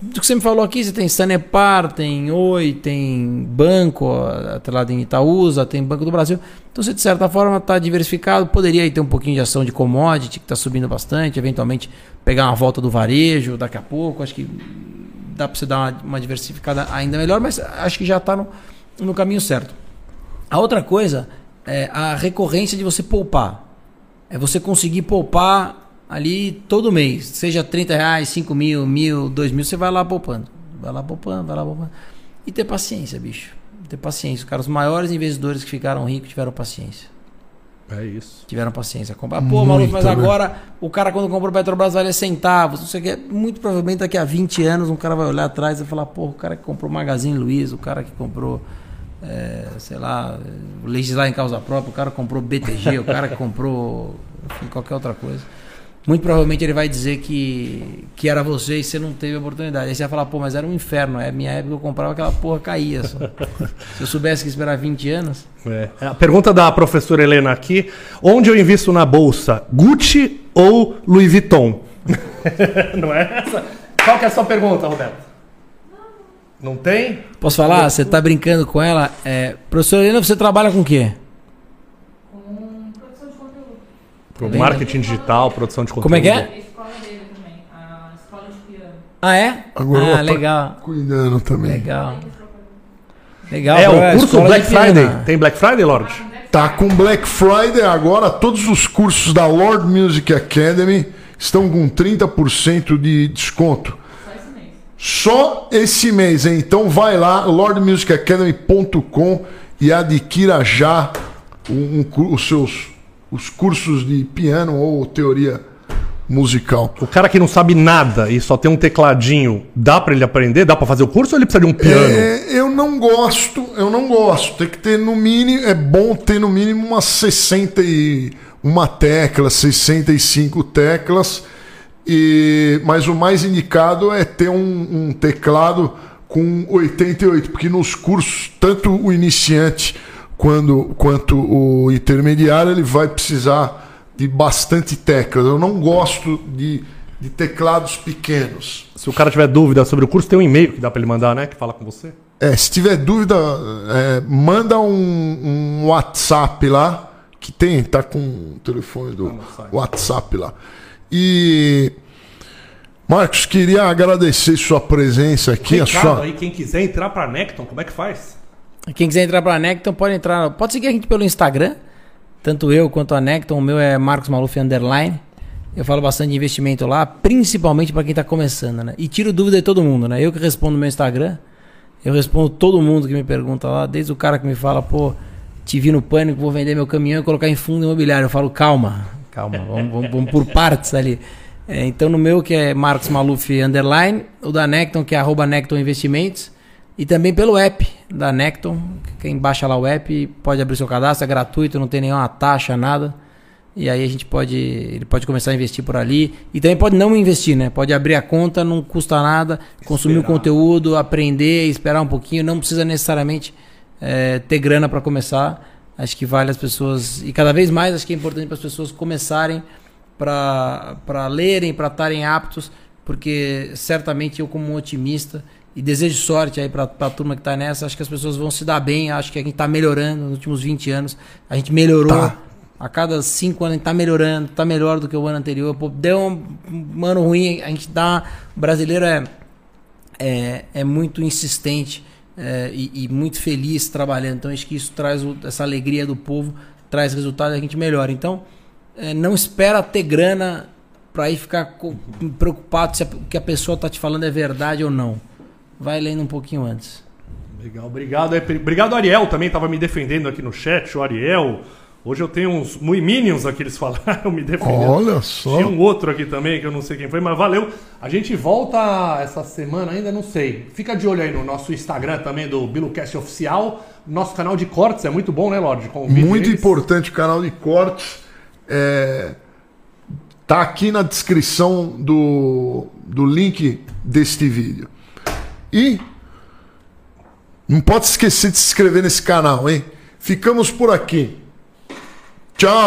Do que você me falou aqui, você tem Sanepar, tem Oi, tem Banco, atrelado em Itaúsa, tem Banco do Brasil. Então você, de certa forma, está diversificado. Poderia aí ter um pouquinho de ação de commodity, que está subindo bastante. Eventualmente, pegar uma volta do varejo daqui a pouco. Acho que dá para você dar uma, uma diversificada ainda melhor, mas acho que já está no, no caminho certo. A outra coisa é a recorrência de você poupar. É você conseguir poupar ali todo mês. Seja 30 reais, 5 mil, mil, 2 mil, você vai lá poupando. Vai lá poupando, vai lá poupando. E ter paciência, bicho. Ter paciência. Cara, os maiores investidores que ficaram ricos tiveram paciência. É isso. Tiveram paciência. Comprar. Pô, maluco, mas né? agora o cara quando comprou Petrobras valia centavos. Não sei o que. Muito provavelmente daqui a 20 anos um cara vai olhar atrás e falar, pô, o cara que comprou Magazine Luiza, o cara que comprou, é, sei lá, legislar em causa própria, o cara comprou BTG, o cara que comprou enfim, qualquer outra coisa. Muito provavelmente ele vai dizer que, que era você e você não teve oportunidade. Aí você vai falar, pô, mas era um inferno. É minha época eu comprava aquela porra caía só. [LAUGHS] Se eu soubesse que esperar 20 anos. É. A pergunta da professora Helena aqui: onde eu invisto na bolsa? Gucci ou Louis Vuitton? [LAUGHS] Não é essa? Qual que é a sua pergunta, Roberto? Não tem? Posso falar? Você tá brincando com ela? É, professora Helena, você trabalha com o quê? Com produção de conteúdo. Bem, marketing digital, produção de conteúdo. Como é que é? A escola dele também, a escola de piano. Ah, é? Agora ah, tá legal. Cuidando também. Legal. Legal. É o curso escola de Black. Friday. Tem Black Friday, Lorde? Tá com Black Friday agora, todos os cursos da Lord Music Academy estão com 30% de desconto. Só esse mês. Hein? Então vai lá, lordmusicacademy.com e adquira já um- um os seus os cursos de piano ou teoria musical. O cara que não sabe nada e só tem um tecladinho, dá pra ele aprender? Dá pra fazer o curso ou ele precisa de um piano? É, eu não gosto, eu não gosto. Tem que ter no mínimo, é bom ter no mínimo umas 60 e uma tecla, 65 teclas. E, mas o mais indicado é ter um, um teclado com 88, porque nos cursos, tanto o iniciante quando, quanto o intermediário, ele vai precisar de bastante teclas. Eu não gosto de, de teclados pequenos. Se o cara tiver dúvida sobre o curso, tem um e-mail que dá pra ele mandar, né? Que fala com você. É, se tiver dúvida, é, manda um, um WhatsApp lá, que tem, tá com o telefone do WhatsApp lá. E Marcos, queria agradecer sua presença aqui, a Recado sua. aí, quem quiser entrar pra Necton, como é que faz? Quem quiser entrar pra Necton pode entrar. Pode seguir a gente pelo Instagram. Tanto eu quanto a Necton. O meu é Marcos Maluf Underline. Eu falo bastante de investimento lá, principalmente para quem tá começando, né? E tiro dúvida de todo mundo, né? Eu que respondo no meu Instagram. Eu respondo todo mundo que me pergunta lá, desde o cara que me fala, pô, te vi no pânico, vou vender meu caminhão e colocar em fundo imobiliário. Eu falo, calma, calma, vamos, vamos, vamos por partes ali. É, então no meu que é Marcos Maluf Underline, o da Necton que é arroba Necton Investimentos. E também pelo app da Necton. Quem baixa lá o app pode abrir seu cadastro, é gratuito, não tem nenhuma taxa, nada. E aí a gente pode. Ele pode começar a investir por ali. E também pode não investir, né? Pode abrir a conta, não custa nada, consumir o conteúdo, aprender, esperar um pouquinho. Não precisa necessariamente eh, ter grana para começar. Acho que vale as pessoas. E cada vez mais acho que é importante para as pessoas começarem para lerem, para estarem aptos, porque certamente eu, como um otimista, e desejo sorte aí para a turma que está nessa, acho que as pessoas vão se dar bem, acho que a gente está melhorando nos últimos 20 anos, a gente melhorou. Tá. A cada cinco anos a gente tá melhorando, tá melhor do que o ano anterior. Pô, deu um, ano ruim, a gente dá. O brasileiro é, é, é muito insistente é, e, e muito feliz trabalhando. Então acho que isso traz o- essa alegria do povo, traz resultado e a gente melhora. Então, é, não espera ter grana para ir ficar preocupado se o que a pessoa tá te falando é verdade ou não. Vai lendo um pouquinho antes. Legal, obrigado. Obrigado, Ariel, também estava me defendendo aqui no chat, o Ariel. Hoje eu tenho uns minions aqui, eles [LAUGHS] falaram, me defendendo. Olha só. Tinha um outro aqui também, que eu não sei quem foi, mas valeu. A gente volta essa semana ainda, não sei. Fica de olho aí no nosso Instagram também do BiloCast Oficial. Nosso canal de cortes é muito bom, né, Lorde? Muito deles. importante o canal de cortes. É, tá aqui na descrição do, do link deste vídeo. E não pode esquecer de se inscrever nesse canal, hein? Ficamos por aqui. John.